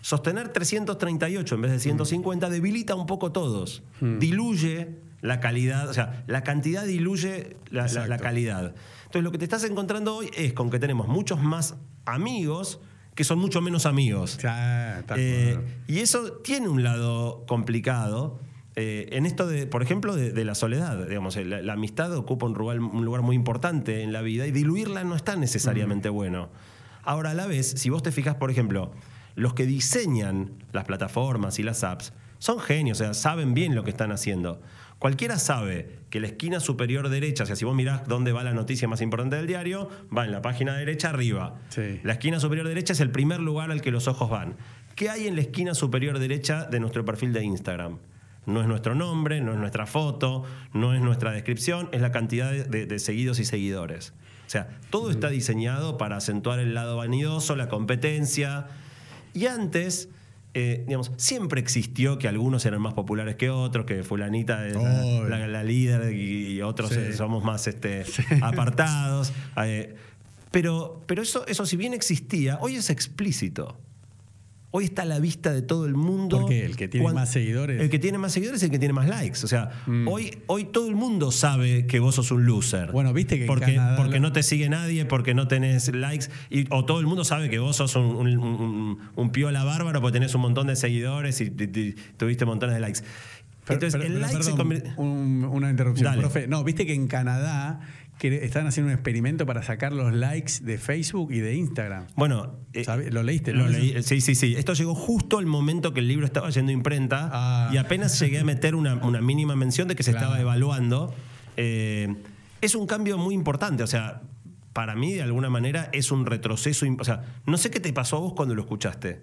B: sostener 338 en vez de 150 debilita un poco todos. Diluye la calidad, o sea, la cantidad diluye la, la- la
A: Exacto.
B: calidad. Entonces, lo que te estás encontrando hoy es con que tenemos muchos más amigos que son mucho menos amigos. Eh, y eso tiene un lado complicado. Eh, en esto de, por ejemplo, de, de la soledad, digamos, la, la amistad ocupa un lugar, un lugar muy importante en la vida y diluirla no está necesariamente bueno. Ahora, a la vez, si vos te fijas, por ejemplo, los que diseñan las plataformas y las apps son genios, o sea, saben bien lo que están haciendo. Cualquiera sabe que la esquina superior derecha, o sea, si vos mirás dónde va la noticia más importante del diario, va en la página derecha arriba.
A: Sí.
B: La esquina superior derecha es el primer lugar al que los ojos van. ¿Qué hay en la esquina superior derecha de nuestro perfil de Instagram? No es nuestro nombre, no es nuestra foto, no es nuestra descripción, es la cantidad de, seguidos y seguidores. O sea, todo está diseñado para acentuar el lado vanidoso, la competencia. Y antes, eh, digamos, siempre existió que algunos eran más populares que otros, que fulanita es la, la- la líder y, y otros
A: Sí.
B: eh, somos más este, [laughs] apartados. Eh, pero, pero eso, eso, si bien existía, hoy es explícito. Hoy está a la vista de todo el mundo.
A: ¿Por qué? ¿El que tiene más seguidores?
B: El que tiene más seguidores es el que tiene más likes. O sea,
A: Mm.
B: hoy, hoy todo el mundo sabe que vos sos un loser.
A: Bueno, viste que en
B: porque,
A: Canadá
B: porque no te sigue nadie, porque no tenés likes. Y, o todo el mundo sabe que vos sos un, un- un- un piola bárbaro porque tenés un montón de seguidores y, y- y tuviste montones de likes.
A: Pero-
B: Entonces,
A: pero-
B: el
A: pero,
B: like se convierte-
A: un- una interrupción,
B: Dale.
A: profe. No, viste que en Canadá que están haciendo un experimento para sacar los likes de Facebook y de Instagram.
B: Bueno, eh.
A: ¿Lo leíste?
B: Lo leí, sí, sí, sí. Esto llegó justo al momento que el libro estaba yendo a imprenta
A: Ah.
B: y apenas llegué a meter una, una mínima mención de que se
A: Claro.
B: estaba evaluando. Eh, es un cambio muy importante, o sea, para mí de alguna manera es un retroceso. O sea, no sé qué te pasó a vos cuando lo escuchaste.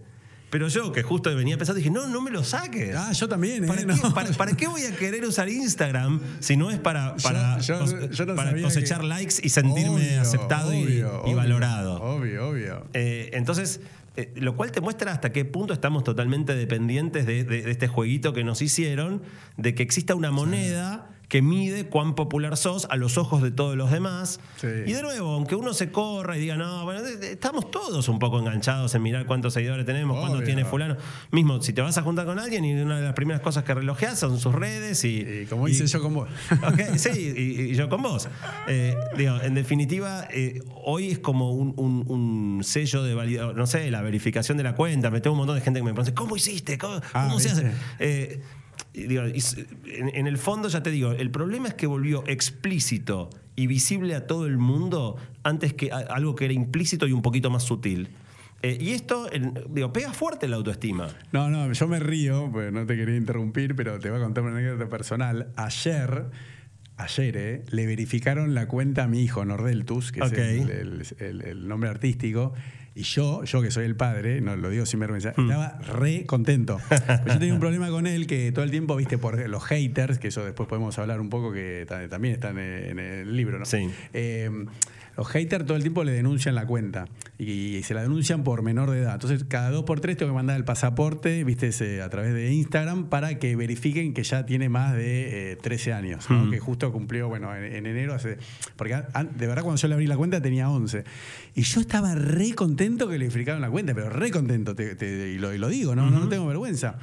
B: Pero yo, que justo venía pensando, dije, no, no me lo saques.
A: Ah, yo también, ¿eh?
B: ¿Para, [laughs]
A: No.
B: qué, para- para qué voy a querer usar Instagram si no es para, para,
A: Yo- yo-
B: cos-
A: yo no
B: para
A: sabía
B: cosechar
A: que-
B: likes y sentirme
A: Obvio,
B: aceptado y-
A: obvio,
B: y,
A: obvio,
B: valorado?
A: Obvio, obvio.
B: Eh, entonces, eh, lo cual te muestra hasta qué punto estamos totalmente dependientes de, de- de este jueguito que nos hicieron, de que exista una moneda que mide cuán popular sos a los ojos de todos los demás.
A: Sí.
B: Y de nuevo, aunque uno se corra y diga, no, bueno, estamos todos un poco enganchados en mirar cuántos seguidores tenemos, cuánto
A: Obvio.
B: tiene fulano. Mismo, si te vas a juntar con alguien y una de las primeras cosas que relojeas son sus redes y...
A: Y como hice yo con vos. [laughs]
B: Ok, sí, y, y yo con vos. Eh, digo, en definitiva, eh, hoy es como un, un- un sello de validación, no sé, la verificación de la cuenta. Me tengo un montón de gente que me pregunta, ¿cómo hiciste? ¿Cómo,
A: Ah,
B: cómo se hace? Eh, y digo, en, en el fondo, ya te digo, el problema es que volvió explícito y visible a todo el mundo antes que algo que era implícito y un poquito más sutil. Eh, y esto, digo, pega fuerte la autoestima.
A: No, no, yo me río, pues no te quería interrumpir, pero te voy a contar una anécdota personal. Ayer, ayer, eh, le verificaron la cuenta a mi hijo, Nordeltus, que es el, el- el- el nombre artístico. Y yo, yo que soy el padre, no lo digo sin vergüenza,
B: Hmm.
A: estaba re contento. [laughs] Pues yo tenía un problema con él que todo el tiempo, viste, por los haters, que eso después podemos hablar un poco, que ta- también están en el libro, ¿no?
B: Sí.
A: Eh, los haters todo el tiempo le denuncian la cuenta y, se la denuncian por menor de edad. Entonces, cada dos por tres tengo que mandar el pasaporte, viste, ese, a través de Instagram para que verifiquen que ya tiene más de eh, 13 años, ¿no?
B: Mm.
A: que justo cumplió, bueno, en, en enero hace. Porque de verdad, cuando yo le abrí la cuenta tenía 11. Y yo estaba re contento que le verificaron la cuenta, pero re contento, te- te- y, lo, y lo digo, ¿no? no, no tengo vergüenza.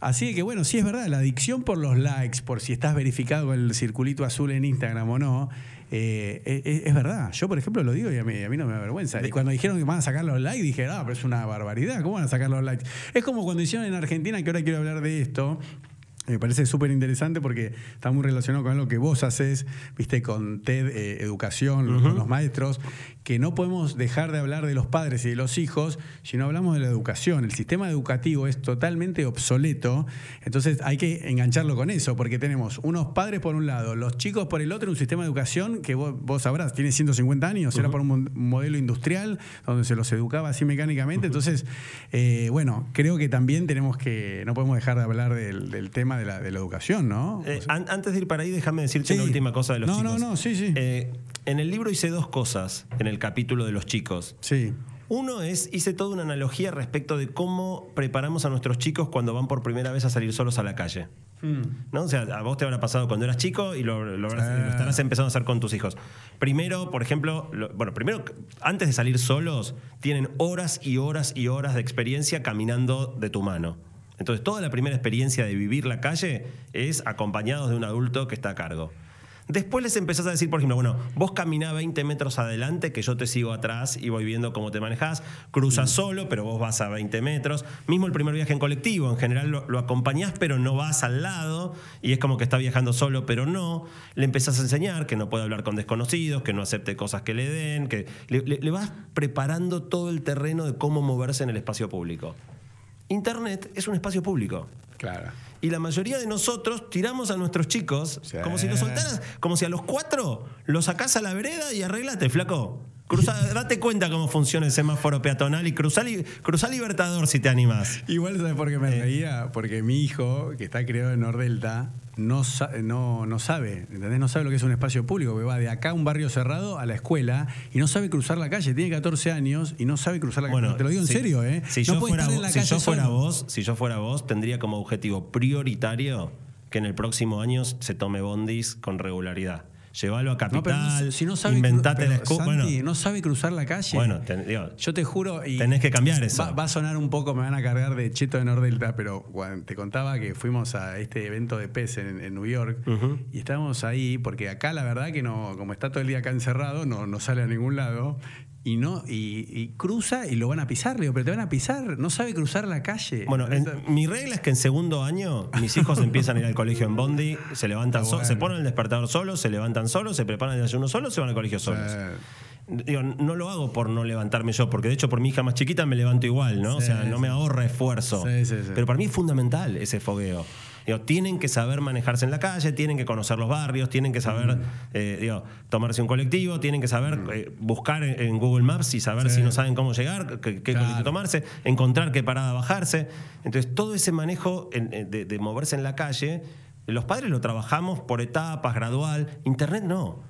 A: Así que, bueno, sí es verdad, la adicción por los likes, por si estás verificado con el circulito azul en Instagram o no. Eh, es, es verdad, yo por ejemplo lo digo y a mí, a mí no me da vergüenza. Y cuando dijeron que van a sacar los likes, dije, ah, pero es una barbaridad, ¿cómo van a sacar los likes? Es como cuando hicieron en Argentina, que ahora quiero hablar de esto, me parece súper interesante porque está muy relacionado con algo que vos haces, viste, con TED eh, Educación, con los maestros, que no podemos dejar de hablar de los padres y de los hijos si no hablamos de la educación. El sistema educativo es totalmente obsoleto, entonces hay que engancharlo con eso, porque tenemos unos padres por un lado, los chicos por el otro, un sistema de educación que vos, vos sabrás, tiene 150 años, era por un modelo industrial donde se los educaba así mecánicamente, entonces, eh, bueno, creo que también tenemos que, no podemos dejar de hablar del, del tema de la, de la educación, ¿no?
B: Eh,
A: O sea,
B: an- antes de ir para ahí, déjame decirte
A: Sí.
B: una última cosa de los
A: No,
B: chicos.
A: no, no, sí, sí.
B: Eh, en el libro hice dos cosas en el capítulo de los chicos.
A: sí.
B: Uno es, hice toda una analogía respecto de cómo preparamos a nuestros chicos cuando van por primera vez a salir solos a la calle. ¿No? O sea, a vos te habrá pasado cuando eras chico y lo, lo habrás- lo estarás empezando a hacer con tus hijos. Primero, por ejemplo, lo- bueno, primero, antes de salir solos, tienen horas y horas y horas de experiencia caminando de tu mano. Entonces, toda la primera experiencia de vivir la calle es acompañados de un adulto que está a cargo. Después les empezás a decir, por ejemplo, bueno, vos caminá 20 metros adelante, que yo te sigo atrás y voy viendo cómo te manejás. Cruzas solo, pero vos vas a 20 metros. Mismo el primer viaje en colectivo, en general lo, lo acompañás, pero no vas al lado. Y es como que está viajando solo, pero no. Le empezás a enseñar que no puede hablar con desconocidos, que no acepte cosas que le den, que le, le- le vas preparando todo el terreno de cómo moverse en el espacio público. Internet es un espacio público.
A: Claro.
B: Y la mayoría de nosotros tiramos a nuestros chicos
A: Sí.
B: como si los soltaras, como si a los cuatro los sacás a la vereda y arreglate, flaco. Cruza, [laughs] date cuenta cómo funciona el semáforo peatonal y cruzá, cruzá Libertador si te animás.
A: Igual, ¿sabes por qué me reía? Porque mi hijo, que está criado en Nordelta, no, no, no sabe, ¿entendés? No sabe lo que es un espacio público, que va de acá a un barrio cerrado a la escuela y no sabe cruzar la calle. Tiene 14 años y no sabe cruzar la calle.
B: Bueno,
A: te lo digo en serio, ¿eh?
B: Si,
A: no
B: yo, fuera, vos- si yo fuera vos, si yo fuera vos, tendría como objetivo prioritario que en el próximo año se tome bondis con regularidad. Llévalo a capital,
A: no- si no sabe,
B: inventate la Bueno,
A: no sabe cruzar la calle.
B: bueno, ten- digo,
A: Yo te juro. Y
B: Tenés que cambiar eso.
A: Va, va a sonar un poco, me van a cargar de cheto de Nordelta, pero te contaba que fuimos a este evento de PES en, en New York y estábamos ahí, porque acá la verdad que no, como está todo el día acá encerrado, no, no sale a ningún lado. Y no, y, y cruza y lo van a pisar, le digo, pero te van a pisar, no sabe cruzar la calle.
B: Bueno, en- mi regla es que en segundo año mis hijos empiezan a ir al colegio en Bondi, se levantan solos, se
A: bueno.
B: ponen el despertador solos, se levantan solos, se preparan el desayuno solos, se van al colegio solos. Digo, no lo hago por no levantarme yo, porque de hecho por mi hija más chiquita me levanto igual, ¿no? o sea, no
A: sí.
B: me ahorra esfuerzo.
A: Sí, sí, sí.
B: Pero para mí es fundamental ese fogueo. Digo, tienen que saber manejarse en la calle, tienen que conocer los barrios, tienen que saber eh, digo, tomarse un colectivo, tienen que saber eh, buscar en, en Google Maps y saber si no saben cómo llegar, qué, qué
A: Claro.
B: colectivo tomarse, encontrar qué parada bajarse. Entonces, todo ese manejo en- en- de, de moverse en la calle, los padres lo trabajamos por etapas, gradual. Internet no.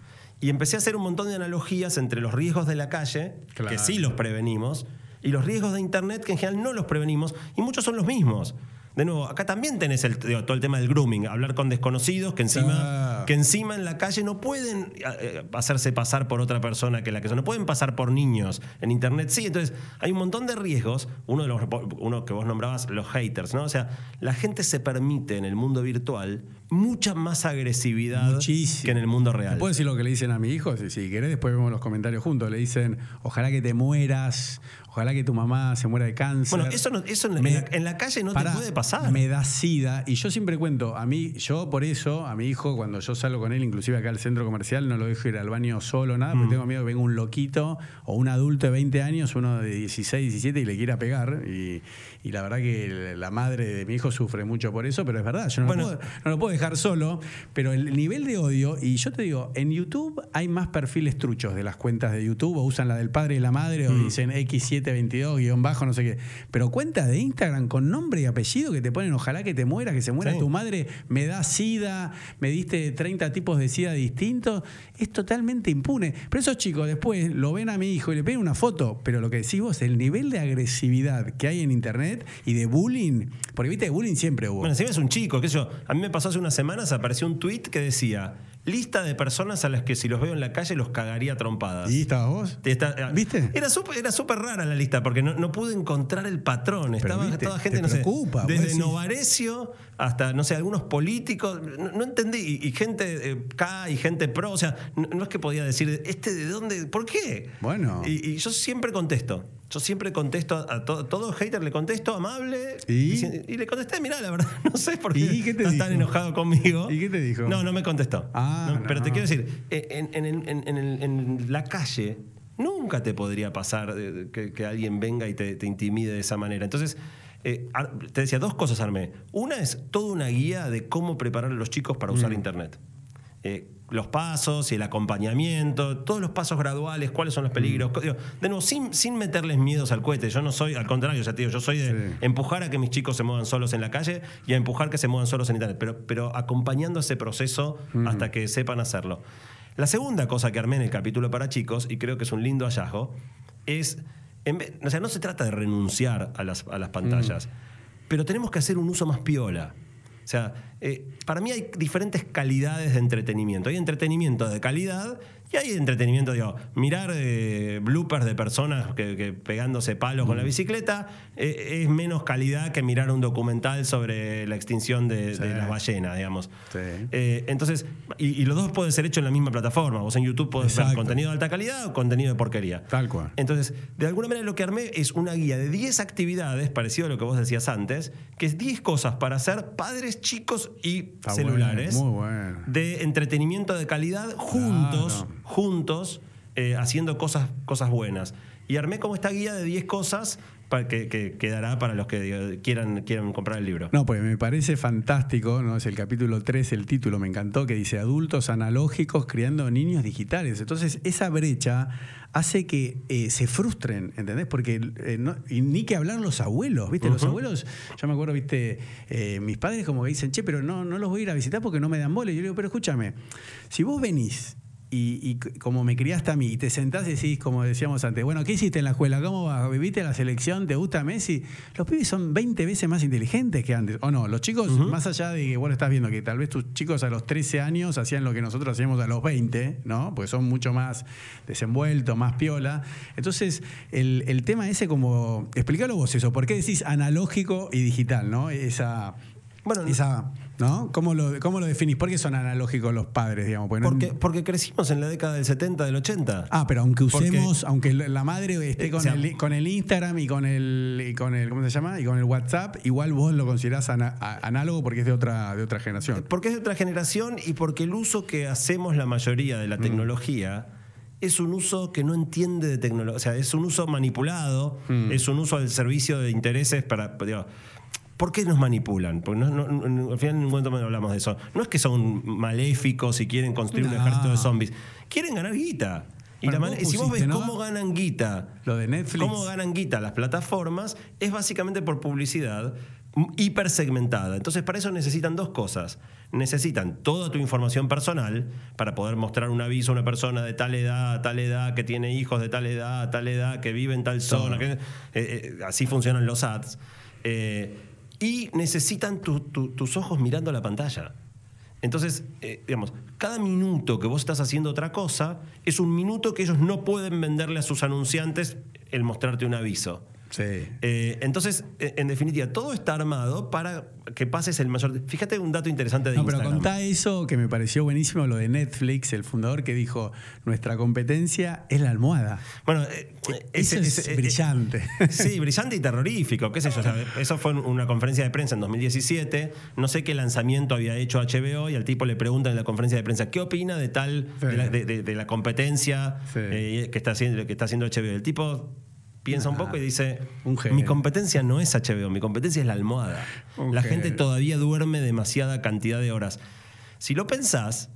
B: Y empecé a hacer un montón de analogías entre los riesgos de la calle,
A: Claro.
B: que sí los prevenimos, y los riesgos de Internet, que en general no los prevenimos, y muchos son los mismos. De nuevo, acá también tenés el, digo, todo el tema del grooming, hablar con desconocidos que encima, que encima en la calle no pueden eh, hacerse pasar por otra persona que la que son, no pueden pasar por niños. En Internet sí, entonces hay un montón de riesgos. Uno de los uno que vos nombrabas, los haters, ¿no? O sea, la gente se permite en el mundo virtual mucha más agresividad
A: Muchísimo.
B: que en el mundo real.
A: ¿Te puedo decir lo que le dicen a mi hijo? Si, si querés, después vemos los comentarios juntos. Le dicen, ojalá que te mueras, ojalá que tu mamá se muera de cáncer.
B: Bueno, eso, no- eso en, la-
A: Me-
B: en la, en la calle no te puede pasar.
A: Me da sida. Y yo siempre cuento, a mí, yo por eso, a mi hijo, cuando yo salgo con él, inclusive acá al centro comercial, no lo dejo ir al baño solo, nada,
B: Mm.
A: porque tengo miedo que venga un loquito o un adulto de 20 años, uno de 16, 17 y le quiera pegar. Y, y la verdad que la madre de mi hijo sufre mucho por eso, pero es verdad, yo no,
B: Bueno.
A: lo, puedo, no lo puedo dejar solo. Pero el nivel de odio, y yo te digo, en YouTube hay más perfiles truchos de las cuentas de YouTube, o usan la del padre y la madre,
B: Mm.
A: o dicen X722, guion bajo, no sé qué. Pero cuentas de Instagram con nombre y apellido que te ponen, ojalá que te mueras, que se muera
B: Sí.
A: tu madre, me da sida, me diste 30 tipos de sida distintos, es totalmente impune. Pero esos chicos después lo ven a mi hijo y le piden una foto, pero lo que decís vos, el nivel de agresividad que hay en Internet y de bullying, porque viste, bullying siempre hubo.
B: Bueno, encima es un chico, qué sé yo. A mí me pasó hace unas semanas, apareció un tweet que decía, lista de personas a las que si los veo en la calle los cagaría trompadas.
A: ¿Y estabas vos?
B: Está-
A: ¿Viste?
B: Era súper era súper rara la lista porque no, no pude encontrar el patrón. Estaba
A: viste,
B: toda gente,
A: te
B: no sé,
A: preocupa, vos
B: desde. Novarecio hasta, no sé, algunos políticos. No, no entendí. Y, y gente eh, K y gente pro. O sea, no, no es que podía decir, ¿este de dónde? ¿Por qué?
A: Bueno.
B: Y, y yo siempre contesto. Yo siempre contesto a, a todo, hater, le contesto amable.
A: ¿Y?
B: le contesté, mirá, la verdad, [laughs] no sé por qué,
A: ¿Y qué te
B: estás tan enojado conmigo.
A: ¿Y qué te dijo?
B: No, no me contestó.
A: Ah,
B: No, Pero te quiero decir, en, en- la calle nunca te podría pasar que, que alguien venga y te, te intimide de esa manera. Entonces, eh, te decía dos cosas, Armé. Una es toda una guía de cómo preparar a los chicos para
A: Mm.
B: usar Internet. Eh, los pasos y el acompañamiento, todos los pasos graduales, cuáles son los peligros.
A: Mm.
B: Digo, De nuevo, sin, sin meterles miedos al cohete. Yo no soy, al contrario, sea, te digo, yo soy de
A: Sí.
B: empujar a que mis chicos se muevan solos en la calle y a empujar que se muevan solos en Internet, pero, pero acompañando ese proceso hasta que sepan hacerlo. La segunda cosa que armé en el capítulo para chicos, y creo que es un lindo hallazgo, es en vez- o sea, no se trata de renunciar a las, a las pantallas, pero tenemos que hacer un uso más piola. O sea, eh, para mí hay diferentes calidades de entretenimiento. Hay entretenimiento de calidad y hay entretenimiento, digo, mirar eh, bloopers de personas que, que pegándose palos con la bicicleta eh, es menos calidad que mirar un documental sobre la extinción de, de
A: Sí.
B: las ballenas, digamos.
A: Sí.
B: Eh, entonces, y, y los dos pueden ser hechos en la misma plataforma. Vos en YouTube podés ver
A: Exacto.
B: contenido de alta calidad o contenido de porquería.
A: Tal cual.
B: Entonces, de alguna manera lo que armé es una guía de 10 actividades, parecido a lo que vos decías antes, que es 10 cosas para hacer padres chicos y
A: Está
B: celulares.
A: bueno, muy bueno.
B: De entretenimiento de calidad juntos,
A: Claro.
B: Juntos, eh, haciendo cosas, cosas buenas. Y armé como esta guía de 10 cosas para que, que quedará para los que quieran, quieran comprar el libro.
A: No, pues me parece fantástico, ¿no? Es el capítulo 3, el título me encantó, que dice adultos analógicos criando niños digitales. Entonces, esa brecha hace que eh, se frustren, ¿entendés? Porque eh, no- y ni que hablar los abuelos, ¿viste? Los abuelos, yo me acuerdo, ¿viste? Eh, mis padres como que dicen, che, pero no, no los voy a ir a visitar porque no me dan bola. Y yo digo, pero escúchame, si vos venís y, como me criaste a mí, y te sentás y decís, como decíamos antes, bueno, ¿qué hiciste en la escuela? ¿Cómo vas? ¿Viviste la selección? ¿Te gusta Messi? Los pibes son 20 veces más inteligentes que antes. ¿O no? Los chicos, más allá de que lo estás viendo, que tal vez tus chicos a los 13 años hacían lo que nosotros hacíamos a los 20, ¿no? Pues son mucho más desenvueltos, más piola. Entonces, el, el tema ese como... Explícalo vos eso. ¿Por qué decís analógico y digital, no? Esa...
B: Bueno,
A: esa, ¿no? ¿Cómo lo, ¿Cómo lo definís? ¿Por qué son analógicos los padres, digamos? Porque no-
B: Porque, porque crecimos en la década del 70, del 80.
A: Ah, pero aunque
B: Porque-
A: usemos, aunque la madre esté
B: Eh,
A: con,
B: o sea-
A: el, con el Instagram y con el, y con el, ¿cómo se llama? Y con el WhatsApp, igual vos lo considerás ana- a- análogo porque es de otra, de otra generación.
B: Porque es de otra generación y porque el uso que hacemos la mayoría de la
A: Mm.
B: tecnología es un uso que no entiende de tecnología. O sea, es un uso manipulado,
A: Mm.
B: es un uso al servicio de intereses para. digo, ¿Por qué nos manipulan? Porque no- no- no- al final en ningún momento hablamos de eso. No es que son maléficos y quieren construir un ejército de zombies. Quieren ganar guita. Y la
A: vos
B: si vos ves
A: ¿no?
B: cómo ganan guita,
A: Lo de Netflix.
B: cómo ganan guita las plataformas, es básicamente por publicidad hipersegmentada. Entonces, para eso necesitan dos cosas. Necesitan toda tu información personal para poder mostrar un aviso a una persona de tal edad, a tal edad, que tiene hijos de tal edad, tal edad, que vive en tal zona. que- eh, eh, así funcionan los ads. Eh, y necesitan tu- tu- tus ojos mirando la pantalla. Entonces, eh, digamos, cada minuto que vos estás haciendo otra cosa es un minuto que ellos no pueden venderle a sus anunciantes el mostrarte un aviso.
A: Sí.
B: Eh, entonces, eh, en definitiva, todo está armado para que pases el mayor. Fíjate un dato interesante de
A: No, pero
B: Instagram.
A: contá eso que me pareció buenísimo, lo de Netflix, el fundador que dijo, nuestra competencia es la almohada.
B: Bueno, eh,
A: Eso
B: ese-
A: es
B: eh,
A: brillante.
B: Sí, brillante y terrorífico, qué sé yo. o sea, eso fue una conferencia de prensa en 2017. No sé qué lanzamiento había hecho HBO y al tipo le preguntan en la conferencia de prensa qué opina de tal,
A: Sí.
B: de, la, de- de- de la competencia
A: Sí.
B: eh, que, está haciendo, que está haciendo HBO. El tipo piensa un poco y dice,
A: un
B: mi competencia no es HBO, mi competencia es la almohada. La gente todavía duerme demasiada cantidad de horas. Si lo pensás,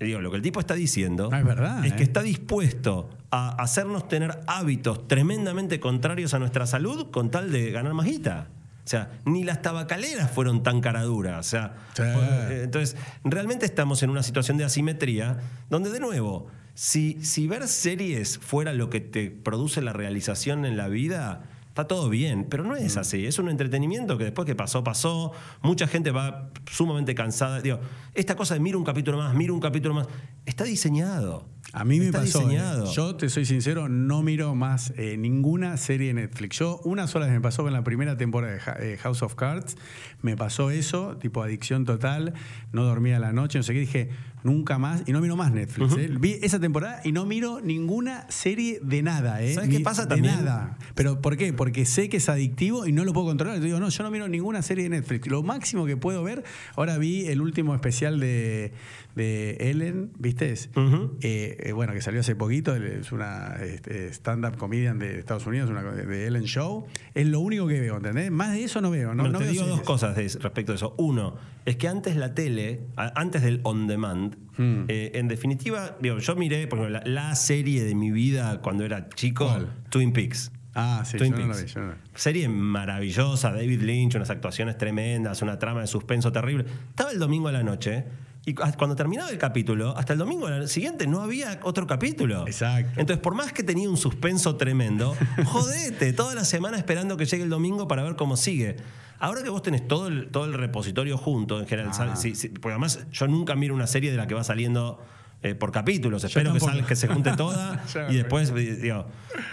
B: digo, lo que el tipo está diciendo
A: No, es verdad,
B: es
A: ¿eh?
B: que está dispuesto a hacernos tener hábitos tremendamente contrarios a nuestra salud con tal de ganar más guita. O sea, ni las tabacaleras fueron tan caraduras. O sea,
A: Sí.
B: eh, entonces, realmente estamos en una situación de asimetría donde, de nuevo, si, si ver series fuera lo que te produce la realización en la vida, está todo bien, pero no
A: Mm.
B: es así. Es un entretenimiento que después que pasó, pasó. Mucha gente va sumamente cansada. Digo, esta cosa de mira un capítulo más, mira un capítulo más, está diseñado.
A: A mí me pasó. ¿eh?
B: diseñado.
A: Yo te soy sincero, no miro más eh, ninguna serie de Netflix. Yo una sola vez me pasó con la primera temporada de eh, House of Cards. Me pasó eso, tipo adicción total. No dormía a la noche, no sé qué. Dije, nunca más. Y no miro más Netflix. ¿eh? Vi esa temporada y no miro ninguna serie de nada. ¿eh?
B: ¿Sabes qué pasa
A: de
B: también?
A: nada. ¿Pero por qué? Porque sé que es adictivo y no lo puedo controlar. Yo digo, no, yo no miro ninguna serie de Netflix. Lo máximo que puedo ver, ahora vi el último especial de, de Ellen, ¿viste? Eh, eh, bueno, que salió hace poquito, es una este, stand-up comedian de Estados Unidos, una, de Ellen Show. Es lo único que veo, ¿entendés? Más de eso no veo. No,
B: Bueno,
A: no
B: te
A: veo
B: digo dos cosas de- respecto a eso. Uno, es que antes la tele, antes del on demand,
A: Hmm.
B: eh, en definitiva, digo, yo miré, por ejemplo, la, la serie de mi vida cuando era chico,
A: ¿Cuál?
B: Twin Peaks.
A: Ah, sí,
B: Twin
A: yo no lo
B: Peaks.
A: vi. yo no lo vi.
B: Serie maravillosa, David Lynch, unas actuaciones tremendas, una trama de suspenso terrible. Estaba el domingo a la noche, Y cu- cuando terminaba el capítulo, hasta el domingo siguiente no había otro capítulo.
A: Exacto.
B: Entonces, por más que tenía un suspenso tremendo, [laughs] jodete, toda la semana esperando que llegue el domingo para ver cómo sigue. Ahora que vos tenés todo el, todo el repositorio junto, en general,
A: Ah.
B: sí, sí, porque además yo nunca miro una serie de la que va saliendo eh, por capítulos. Espero que, salga- que se junte [laughs] toda y después, eh, digo,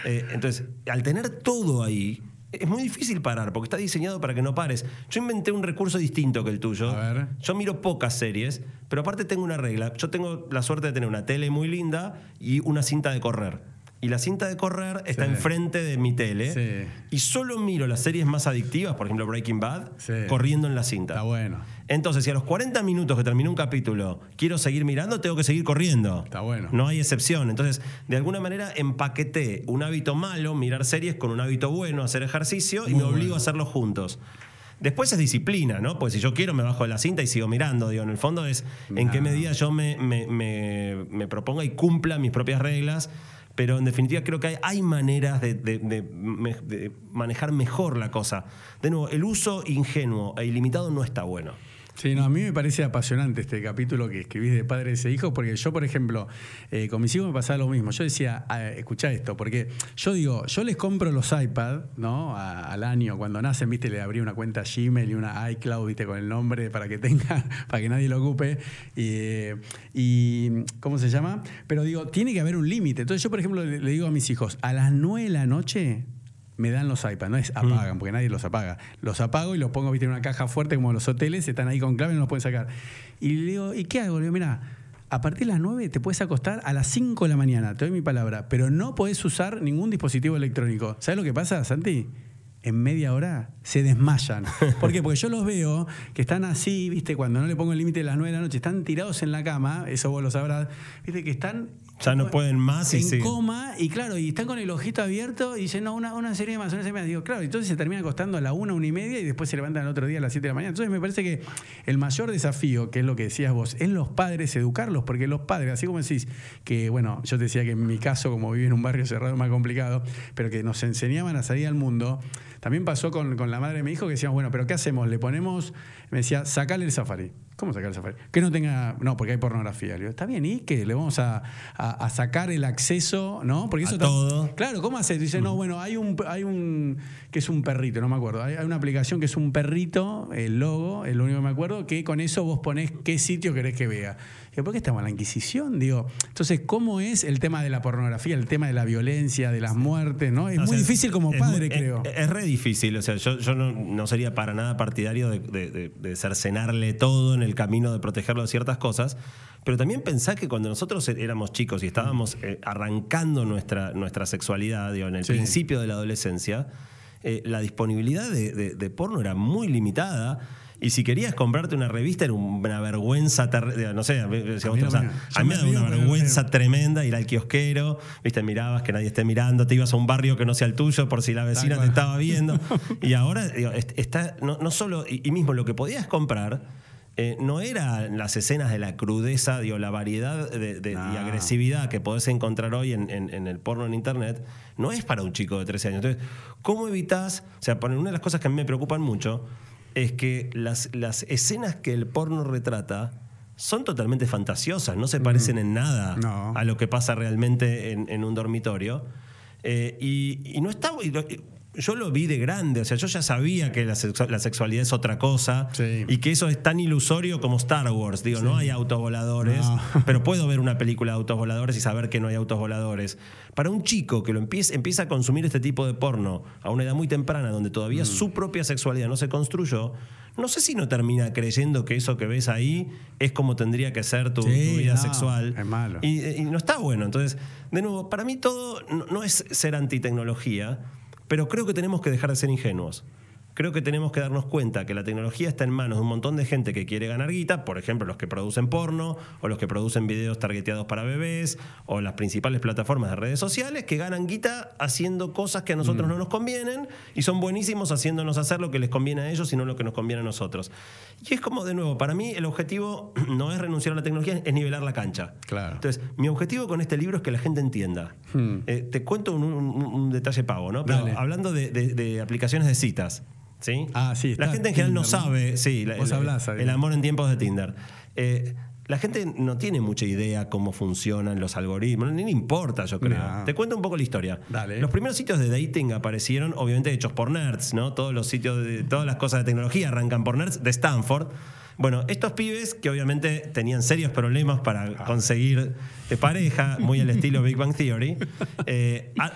B: eh, entonces, al tener todo ahí, es muy difícil parar porque está diseñado para que no pares. Yo inventé un recurso distinto que el tuyo.
A: A ver.
B: Yo miro pocas series, pero aparte tengo una regla. Yo tengo la suerte de tener una tele muy linda y una cinta de correr. Y la cinta de correr está
A: Sí.
B: enfrente de mi tele.
A: Sí.
B: Y solo miro las series más adictivas, por ejemplo Breaking Bad,
A: Sí.
B: corriendo en la cinta.
A: Está bueno.
B: Entonces, si a los 40 minutos que terminó un capítulo quiero seguir mirando, tengo que seguir corriendo.
A: Está bueno.
B: No hay excepción. Entonces, de alguna manera empaqueté un hábito malo, mirar series, con un hábito bueno, hacer ejercicio, y me obligo
A: bueno.
B: a hacerlos juntos. Después es disciplina, ¿no? Pues si yo quiero me bajo de la cinta y sigo mirando. Digo, en el fondo es en qué medida yo me, me- me- me proponga y cumpla mis propias reglas. Pero en definitiva creo que hay, maneras de, de manejar mejor la cosa. De nuevo, el uso ingenuo e ilimitado no está bueno.
A: Sí, no, a mí me parece apasionante este capítulo que escribís de padres e hijos, porque yo, por ejemplo, eh, con mis hijos me pasaba lo mismo. Yo decía, ah, escuchá esto, porque yo digo, yo les compro los iPad, ¿no? Al año, cuando nacen, viste, le abrí una cuenta Gmail y una iCloud, viste, con el nombre para que tenga, [laughs] para que nadie lo ocupe. Y, y, ¿cómo se llama? Pero digo, tiene que haber un límite. Entonces yo, por ejemplo, le, le digo a mis hijos, a las 9 de la noche me dan los iPads, no es apagan, porque nadie los apaga. Los apago y los pongo ¿viste, en una caja fuerte como los hoteles, están ahí con clave y no los pueden sacar. Y le digo, ¿y qué hago? Le digo, mira, a partir de las 9 te puedes acostar a las 5 de la mañana, te doy mi palabra, pero no podés usar ningún dispositivo electrónico. ¿Sabes lo que pasa, Santi? En media hora se desmayan. [laughs] ¿Por qué? Porque yo los veo que están así, ¿viste? Cuando no le pongo el límite de las 9 de la noche, están tirados en la cama, eso vos lo sabrás, ¿viste? Que están
B: Ya no pueden más y
A: en
B: sí.
A: coma y claro, y están con el ojito abierto y dicen, no, una, una serie más, una serie más. Digo, claro, entonces se termina acostando a la una, una y media y después se levantan el otro día a las 7 de la mañana. Entonces me parece que el mayor desafío, que es lo que decías vos, es los padres educarlos, porque los padres, así como decís, que bueno, yo te decía que en mi caso, como viví en un barrio cerrado es más complicado, pero que nos enseñaban a salir al mundo, también pasó con, con la madre de mi hijo que decíamos, bueno, pero ¿qué hacemos? Le ponemos, me decía, sacale el safari. ¿Cómo sacar el safari? Que no tenga, no, porque hay pornografía. Le digo, está bien, ¿y qué? Le vamos a, a- a sacar el acceso, ¿no? Porque
B: A
A: eso tam-
B: todo.
A: Claro, ¿cómo haces? Dice, no, bueno, hay un, hay un, que es un perrito, no me acuerdo. Hay, hay una aplicación que es un perrito, el logo, es lo único que me acuerdo, que con eso vos ponés qué sitio querés que vea. Digo, ¿por qué estamos en la Inquisición? Digo, entonces, ¿cómo es el tema de la pornografía, el tema de la violencia, de las muertes, ¿no? Es
B: O
A: muy
B: sea,
A: difícil como padre, creo.
B: Es, es re difícil. O sea, yo, yo no, no sería para nada partidario de, de- de- de cercenarle todo en el camino de protegerlo de ciertas cosas. Pero también pensá que cuando nosotros éramos chicos y estábamos eh, arrancando nuestra, nuestra sexualidad, digo, en el
A: Sí.
B: principio de la adolescencia, eh, la disponibilidad de, de- de porno era muy limitada. Y si querías comprarte una revista era una vergüenza, no sé,
A: A mí me-
B: a
A: yo
B: mí
A: me
B: me da una vergüenza tremenda ir al kiosquero, viste, mirabas que nadie esté mirando, te ibas a un barrio que no sea el tuyo por si la vecina te estaba viendo. [laughs] y ahora digo, está, no, no solo, y, y mismo lo que podías comprar, eh, no eran las escenas de la crudeza, digo, la variedad de, de- y agresividad que podés encontrar hoy en, en- en el porno en internet, no es para un chico de 13 años. Entonces, ¿cómo evitas? O sea, una de las cosas que a mí me preocupan mucho es que las, las escenas que el porno retrata son totalmente fantasiosas, no se parecen en nada
A: No.
B: a lo que pasa realmente en, en un dormitorio. Eh, y, y no está. y yo lo vi de grande, o sea, yo ya sabía que la, sexu- la sexualidad es otra cosa
A: Sí.
B: y que eso es tan ilusorio como Star Wars. Digo, no hay autos voladores,
A: No.
B: pero puedo ver una película de autos voladores y saber que no hay autos voladores. Para un chico que lo empieza, empieza a consumir este tipo de porno a una edad muy temprana, donde
A: Mm.
B: todavía su propia sexualidad no se construyó, no sé si no termina creyendo que eso que ves ahí es como tendría que ser tu,
A: Sí,
B: tu vida
A: no,
B: sexual.
A: es malo.
B: Y, y no está bueno. Entonces, de nuevo, para mí todo no, no es ser antitecnología, pero creo que tenemos que dejar de ser ingenuos. Creo que tenemos que darnos cuenta que la tecnología está en manos de un montón de gente que quiere ganar guita, por ejemplo, los que producen porno, o los que producen videos targeteados para bebés, o las principales plataformas de redes sociales, que ganan guita haciendo cosas que a nosotros
A: Mm.
B: no nos convienen y son buenísimos haciéndonos hacer lo que les conviene a ellos y no lo que nos conviene a nosotros. Y es como, de nuevo, para mí el objetivo [clears throat] no es renunciar a la tecnología, es nivelar la cancha.
A: Claro.
B: Entonces, mi objetivo con este libro es que la gente entienda.
A: Hmm.
B: Eh, te cuento un, un- un detalle pavo, ¿no? Pero
A: Dale.
B: hablando de, de- de aplicaciones de citas. ¿Sí?
A: Ah, sí,
B: La gente en general no
A: Tinder, ¿no?
B: sabe, sí, la-
A: Vos
B: el,
A: hablás ahí.
B: el amor en tiempos de Tinder. Eh, la gente no tiene mucha idea cómo funcionan los algoritmos, ni le importa, yo creo. Te cuento un poco la historia.
A: Dale.
B: Los primeros sitios de dating aparecieron, obviamente, hechos por nerds, ¿no? Todos los sitios, de, todas las cosas de tecnología arrancan por nerds de Stanford. Bueno, estos pibes que obviamente tenían serios problemas para conseguir eh, pareja, muy al estilo Big Bang Theory, eh, a-